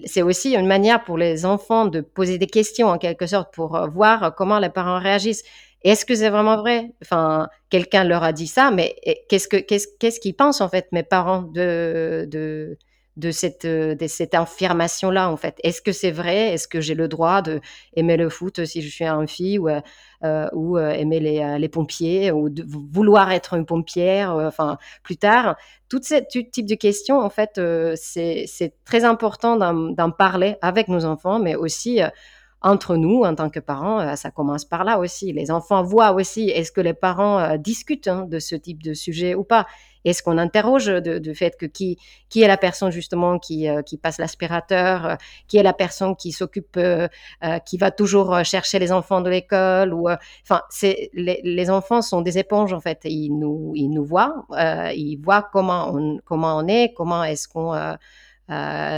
c'est aussi une manière pour les enfants de poser des questions en quelque sorte pour euh, voir comment les parents réagissent. Est-ce que c'est vraiment vrai? Enfin, quelqu'un leur a dit ça, mais qu'est-ce que qu'est-ce qu'ils pensent en fait mes parents de de de cette, euh, de cette affirmation-là, en fait. Est-ce que c'est vrai? Est-ce que j'ai le droit de aimer le foot si je suis une fille ou, euh, ou euh, aimer les, les, pompiers ou de vouloir être une pompière Enfin, plus tard, tout ce type de questions, en fait, c'est très important d'en parler avec nos enfants, mais aussi entre nous, en tant que parents, ça commence par là aussi. Les enfants voient aussi, est-ce que les parents discutent hein, de ce type de sujet ou pas? Est-ce qu'on interroge de, fait que qui, qui est la personne justement qui, euh, qui passe l'aspirateur, euh, qui est la personne qui s'occupe, euh, qui va toujours chercher les enfants de l'école ou enfin c'est les, les, enfants sont des éponges en fait. Ils nous ils nous voient, ils voient comment on comment on est, comment est-ce qu'on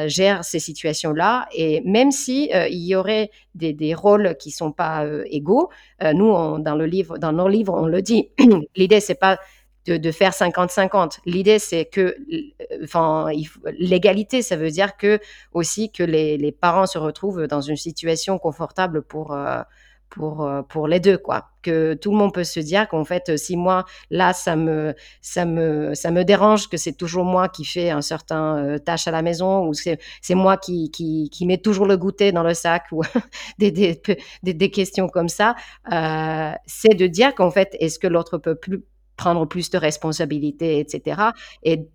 gère ces situations-là. Et même si il y aurait des, des, rôles qui sont pas égaux, nous, dans le livre, dans nos livres, on le dit. L'idée, c'est pas de, faire 50-50. L'idée, c'est que, enfin, l'égalité, ça veut dire que aussi que les, parents se retrouvent dans une situation confortable pour, euh, pour, euh, pour les deux, quoi. Que tout le monde peut se dire qu'en fait, si moi, là, ça me, ça me, ça me dérange que c'est toujours moi qui fais un certain euh, tâche à la maison ou c'est, moi qui, qui, qui toujours le goûter dans le sac ou des, des, des, questions comme ça, c'est de dire qu'en fait, est-ce que l'autre peut plus prendre plus de responsabilités, etc. Et,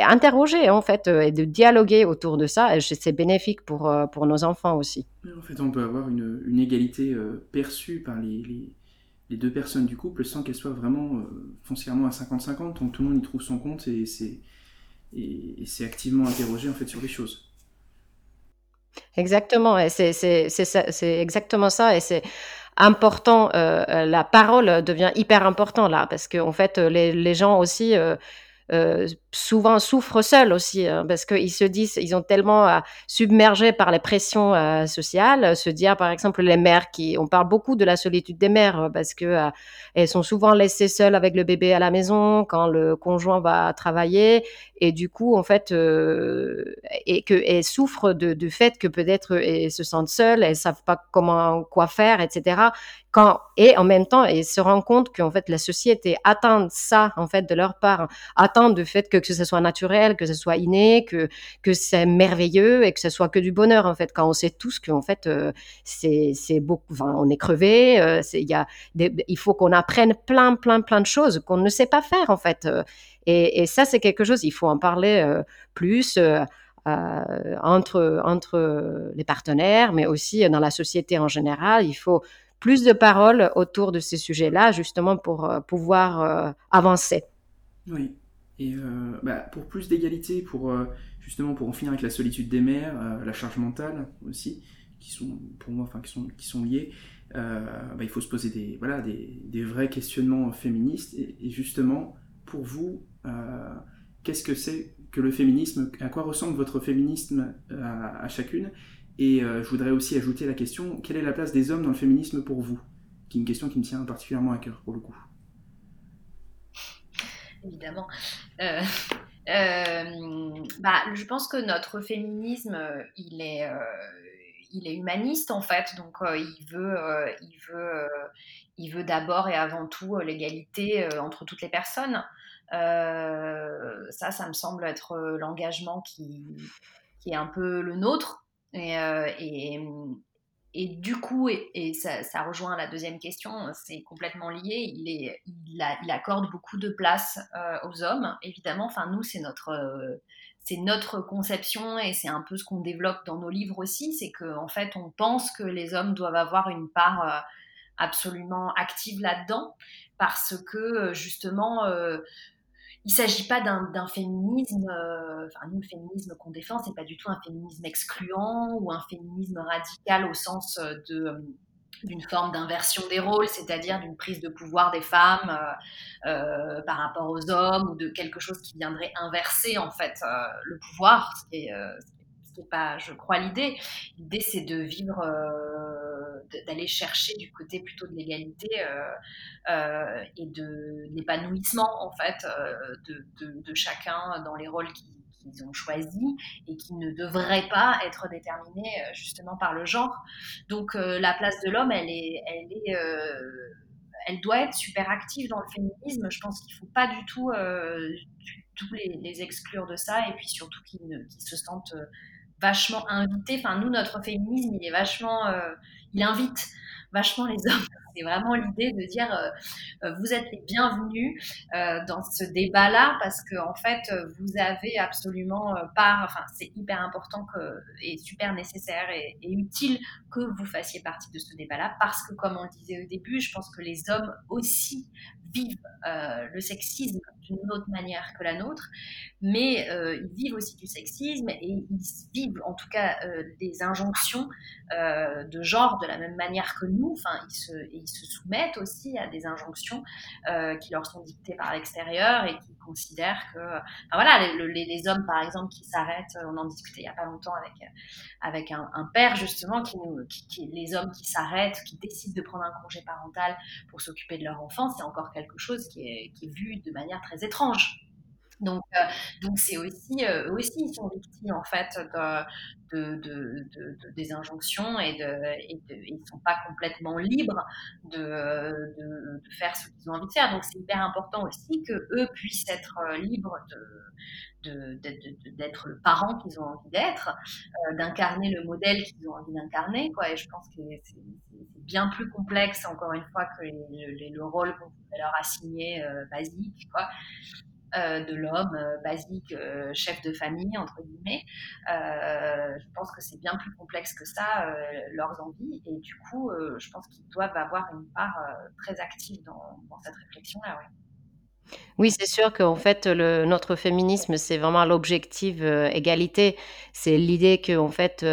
interroger, en fait, euh, et de dialoguer autour de ça, c'est bénéfique pour, euh, pour nos enfants aussi. En fait, on peut avoir une, une égalité euh, perçue par les, les, deux personnes du couple sans qu'elles soient vraiment foncièrement à 50-50, donc tout le monde y trouve son compte et c'est et, c'est activement interrogé en fait sur les choses. Exactement, c'est exactement ça, et c'est important, euh, euh, la parole devient hyper important là, parce qu'en en fait, les, les, gens aussi euh, euh, souvent souffrent seuls aussi, hein, parce qu'ils se disent, ils ont tellement euh, submergés par les pressions euh, sociales, se dire par exemple les mères qui, on parle beaucoup de la solitude des mères, parce que elles sont souvent laissées seules avec le bébé à la maison quand le conjoint va travailler, et du coup en fait, et que elles souffrent de, du fait que peut-être elles se sentent seules, elles savent pas comment quoi faire, etc quand et en même temps ils se rendent compte qu'en fait la société attend ça en fait de leur part attend du fait que, que ce soit naturel que ce soit inné que que c'est merveilleux et que ce soit que du bonheur en fait quand on sait tous qu'en fait euh, c'est c'est beaucoup enfin, on est crevé euh, y a il faut qu'on apprenne plein plein plein de choses qu'on ne sait pas faire en fait euh, et, et ça c'est quelque chose il faut en parler euh, plus euh, entre, entre les partenaires, mais aussi dans la société en général. Il faut plus de paroles autour de ces sujets-là, justement pour euh, pouvoir euh, avancer. Oui. Et euh, bah, pour plus d'égalité, pour justement pour en finir avec la solitude des mères, la charge mentale aussi, qui sont pour moi, enfin qui sont qui sont liées, bah, il faut se poser des voilà des, des vrais questionnements féministes. Et, justement, pour vous, qu'est-ce que c'est que le féminisme? À quoi ressemble votre féminisme à, à chacune? Et euh, je voudrais aussi ajouter la question quelle est la place des hommes dans le féminisme pour vous? Qui est une question qui me tient particulièrement à cœur pour le coup. Évidemment. Euh, euh, bah, je pense que notre féminisme, il est, il est humaniste en fait. Donc il veut, il veut, il veut d'abord et avant tout l'égalité entre toutes les personnes. ça, ça me semble être l'engagement qui, qui est un peu le nôtre. Et, euh, et, et, du coup, et, ça, rejoint la deuxième question, c'est complètement lié. Il, est, il, accorde beaucoup de place euh, aux hommes, évidemment. Enfin, nous, c'est notre, euh, c'est notre conception et c'est un peu ce qu'on développe dans nos livres aussi. C'est qu'en en fait, on pense que les hommes doivent avoir une part absolument active là-dedans parce que justement il s'agit pas d'un féminisme, euh, enfin nous le féminisme qu'on défend, c'est pas du tout un féminisme excluant ou un féminisme radical au sens euh, de, d'une forme d'inversion des rôles, c'est-à-dire d'une prise de pouvoir des femmes euh, euh, par rapport aux hommes ou de quelque chose qui viendrait inverser en fait euh, le pouvoir, ce n'est pas, je crois, l'idée. L'idée, c'est de vivre, d'aller chercher du côté plutôt de l'égalité et de l'épanouissement en fait de, de, chacun dans les rôles qui qu'ils ont choisi et qui ne devraient pas être déterminés euh, justement par le genre. Donc euh, la place de l'homme, elle est, elle euh, doit être super active dans le féminisme. Je pense qu'il ne faut pas du tout, tous les, exclure de ça et puis surtout qu'ils se sentent vachement invités. Enfin, nous, notre féminisme, il est vachement, il invite vachement les hommes. C'est vraiment l'idée de dire euh, euh, vous êtes les bienvenus euh, dans ce débat-là parce que en fait vous avez absolument pas, enfin c'est hyper important et super nécessaire et, et, utile que vous fassiez partie de ce débat-là parce que comme on le disait au début, je pense que les hommes aussi vivent le sexisme d'une autre manière que la nôtre, mais euh, ils vivent aussi du sexisme et ils vivent en tout cas euh, des injonctions euh, de genre de la même manière que nous. Enfin, ils se, ils se soumettent aussi à des injonctions qui leur sont dictées par l'extérieur et qui considèrent que, voilà, les, hommes par exemple qui s'arrêtent, on en discutait il y a pas longtemps avec un, père justement les hommes qui s'arrêtent, qui décident de prendre un congé parental pour s'occuper de leur enfant, c'est encore chose qui est, qui vu de manière très étranges. Donc, euh, donc c'est aussi, euh, eux aussi, ils sont victimes en fait de, de, de, des injonctions et, et ils ne sont pas complètement libres de, faire ce qu'ils ont envie de faire. Donc, c'est hyper important aussi que eux puissent être euh, libres d'être le parent qu'ils ont envie d'être, d'incarner le modèle qu'ils ont envie d'incarner. Quoi. Et je pense que bien plus complexe, encore une fois, que le rôle qu'on pouvait leur assigner basique. Quoi. Euh, de l'homme euh, basique, euh, chef de famille, entre guillemets. je pense que c'est bien plus complexe que ça, leurs envies. Et du coup, je pense qu'ils doivent avoir une part très active dans, cette réflexion-là. Oui, c'est sûr qu'en fait, notre féminisme, c'est vraiment l'objectif égalité. C'est l'idée que, en fait,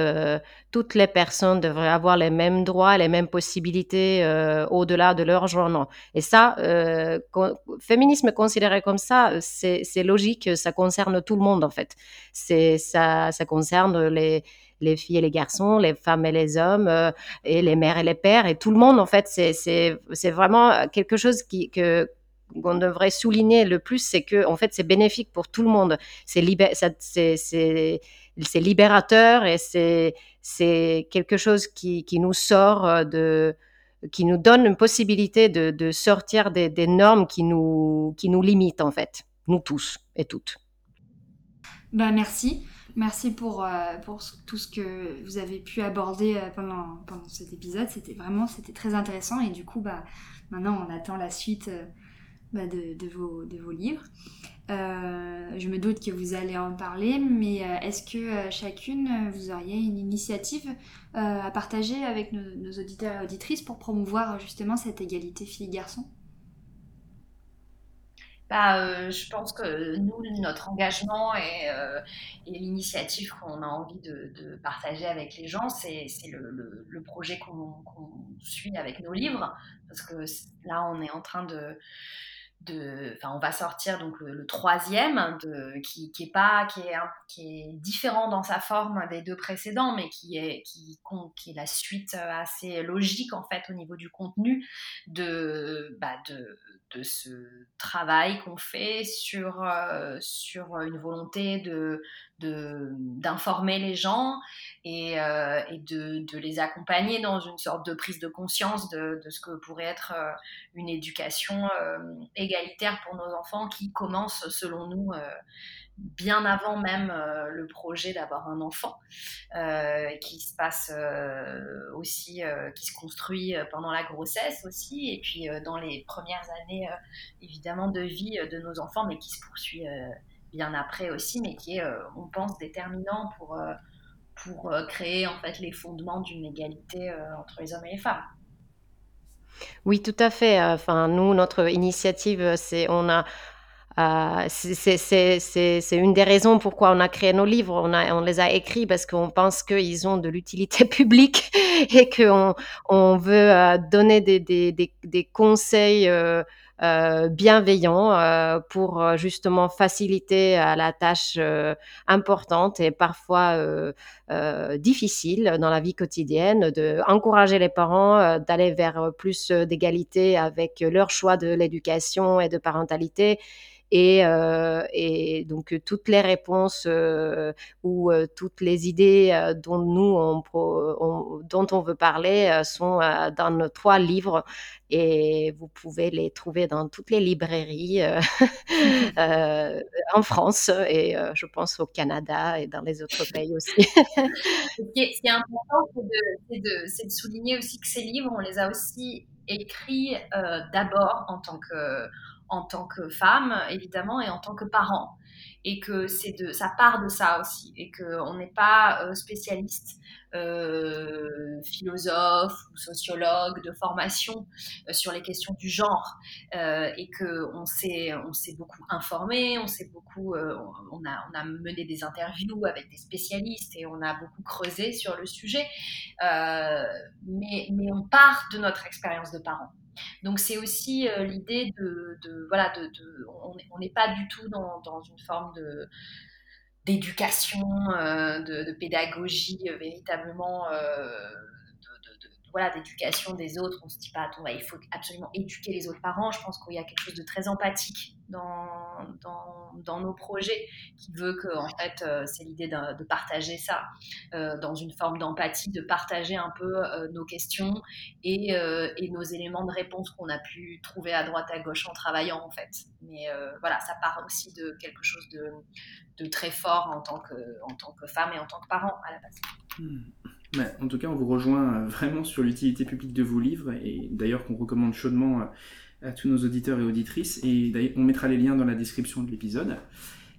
toutes les personnes devraient avoir les mêmes droits, les mêmes possibilités au-delà de leur genre. Et ça, féminisme considéré comme ça, c'est logique, ça concerne tout le monde, en fait. Ça, ça concerne les les filles et les garçons, les femmes et les hommes, et les mères et les pères, et tout le monde, en fait, c'est vraiment quelque chose qui, que, qu'on devrait souligner le plus, c'est que en fait, c'est bénéfique pour tout le monde. C'est c'est libérateur et c'est quelque chose qui, nous sort de qui nous donne une possibilité de, sortir des, normes qui nous qui nous limitent en fait, nous tous et toutes. Ben merci. Merci pour, euh, pour tout ce que vous avez pu aborder euh, pendant, pendant cet épisode. C'était vraiment c'était très intéressant et du coup bah, maintenant on attend la suite euh, bah, de, vos, de, vos, livres. Euh, je me doute que vous allez en parler, mais euh, est-ce que euh, chacune, vous auriez une initiative à partager avec nos, auditeurs et auditrices pour promouvoir justement cette égalité filles-garçons? Bah, je pense que nous, notre engagement et, l'initiative qu'on a envie de, partager avec les gens, c'est le, le, projet qu'on suit avec nos livres. Parce que là, on est en train de, enfin, on va sortir donc le, troisième, de, qui, qui, est pas, qui est, qui est différent dans sa forme des deux précédents, mais qui est, qui, qui est la suite assez logique en fait au niveau du contenu de, bah, de, de ce travail qu'on fait sur, euh, sur une volonté de, d'informer les gens et, euh, et de, de, les accompagner dans une sorte de prise de conscience de, de ce que pourrait être euh, une éducation égalitaire pour nos enfants qui commence selon nous bien avant même euh, le projet d'avoir un enfant, euh, qui se passe euh, aussi, qui se construit pendant la grossesse aussi, et puis dans les premières années évidemment de vie de nos enfants, mais qui se poursuit bien après aussi, mais qui est, on pense, déterminant pour, pour créer en fait les fondements d'une égalité entre les hommes et les femmes. Oui, tout à fait. Enfin, nous, notre initiative, c'est on a euh, c'est une des raisons pourquoi on a créé nos livres. On, a, on les a écrits parce qu'on pense qu'ils ont de l'utilité publique et qu'on on veut euh, donner des, des, des, conseils euh, euh, bienveillant euh, pour justement faciliter la tâche importante et parfois difficile dans la vie quotidienne, de encourager les parents d'aller vers plus d'égalité avec leur choix de l'éducation et de parentalité et, euh, et, donc toutes les réponses euh, ou euh, toutes les idées dont nous on, on, dont on veut parler sont dans nos trois livres et vous pouvez les trouver dans toutes les librairies en France et je pense au Canada et dans les autres pays aussi. Ce qui est important, c'est de, de, souligner aussi que ces livres, on les a aussi écrits d'abord en tant que en tant que femme, évidemment, et en tant que parent. Et que c'est de, ça part de ça aussi, et qu'on n'est pas euh, spécialiste, euh, philosophe ou sociologue de formation euh, sur les questions du genre, et qu'on s'est, on s'est beaucoup informé, on s'est beaucoup, on, a, on a mené des interviews avec des spécialistes et on a beaucoup creusé sur le sujet, mais, mais on part de notre expérience de parent. Donc c'est aussi euh, l'idée de, voilà, de, on n'est pas du tout dans, une forme d'éducation, euh, de, pédagogie euh, véritablement voilà, d'éducation des autres. On se dit pas, attends, il faut absolument éduquer les autres parents. Je pense qu'il y a quelque chose de très empathique dans, nos projets qui veut que, en fait, euh, c'est l'idée de, partager ça euh, dans une forme d'empathie, de partager un peu euh, nos questions et, nos éléments de réponse qu'on a pu trouver à droite à gauche en travaillant, en fait. Mais voilà, ça part aussi de quelque chose de, très fort en tant, que, en tant que femme et en tant que parent à la base. Hmm en tout cas, on vous rejoint euh, vraiment sur l'utilité publique de vos livres et d'ailleurs qu'on recommande chaudement euh, à tous nos auditeurs et auditrices. Et d'ailleurs, on mettra les liens dans la description de l'épisode.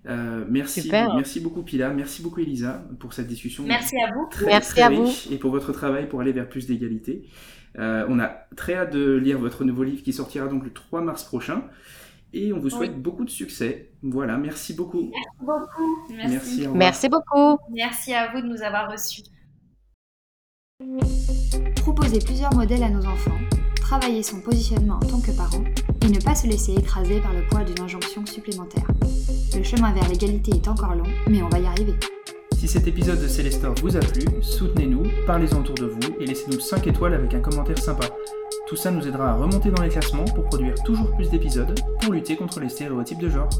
Euh, merci, merci beaucoup Pila, merci beaucoup Elisa pour cette discussion. Merci à vous. merci à vous. Et pour votre travail pour aller vers plus d'égalité. on a très hâte de lire votre nouveau livre qui sortira donc le 3 mars prochain. Et on vous souhaite beaucoup de succès. Voilà, merci beaucoup. Merci beaucoup. Merci, merci beaucoup. Merci à vous de nous avoir reçus. Proposer plusieurs modèles à nos enfants, travailler son positionnement en tant que parent et ne pas se laisser écraser par le poids d'une injonction supplémentaire. Le chemin vers l'égalité est encore long, mais on va y arriver. Si cet épisode de Célestor vous a plu, soutenez-nous, parlez-en autour de vous et laissez-nous 5 étoiles avec un commentaire sympa. Tout ça nous aidera à remonter dans les classements pour produire toujours plus d'épisodes pour lutter contre les stéréotypes de genre.